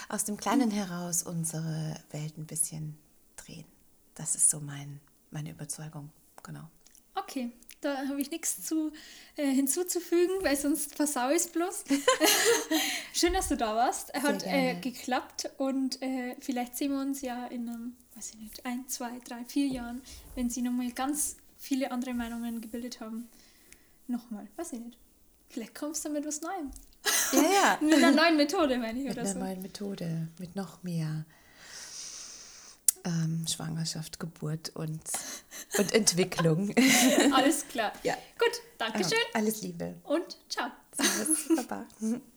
aus dem Kleinen heraus unsere Welt ein bisschen drehen. Das ist so mein, meine Überzeugung. Genau. Okay, da habe ich nichts zu, äh, hinzuzufügen, weil sonst versau ich es bloß. Schön, dass du da warst. Hat äh, geklappt und äh, vielleicht sehen wir uns ja in einem, weiß ich nicht, ein, zwei, drei, vier Jahren, wenn sie nochmal ganz viele andere Meinungen gebildet haben. Nochmal, weiß ich nicht. Vielleicht kommst du mit was Neuem. Ja, ja. mit einer neuen Methode, meine ich. Mit einer so. neuen Methode, mit noch mehr ähm, Schwangerschaft, Geburt und, und Entwicklung. Alles klar. Ja. Gut, danke schön. alles Liebe. Und ciao. Servus, Baba.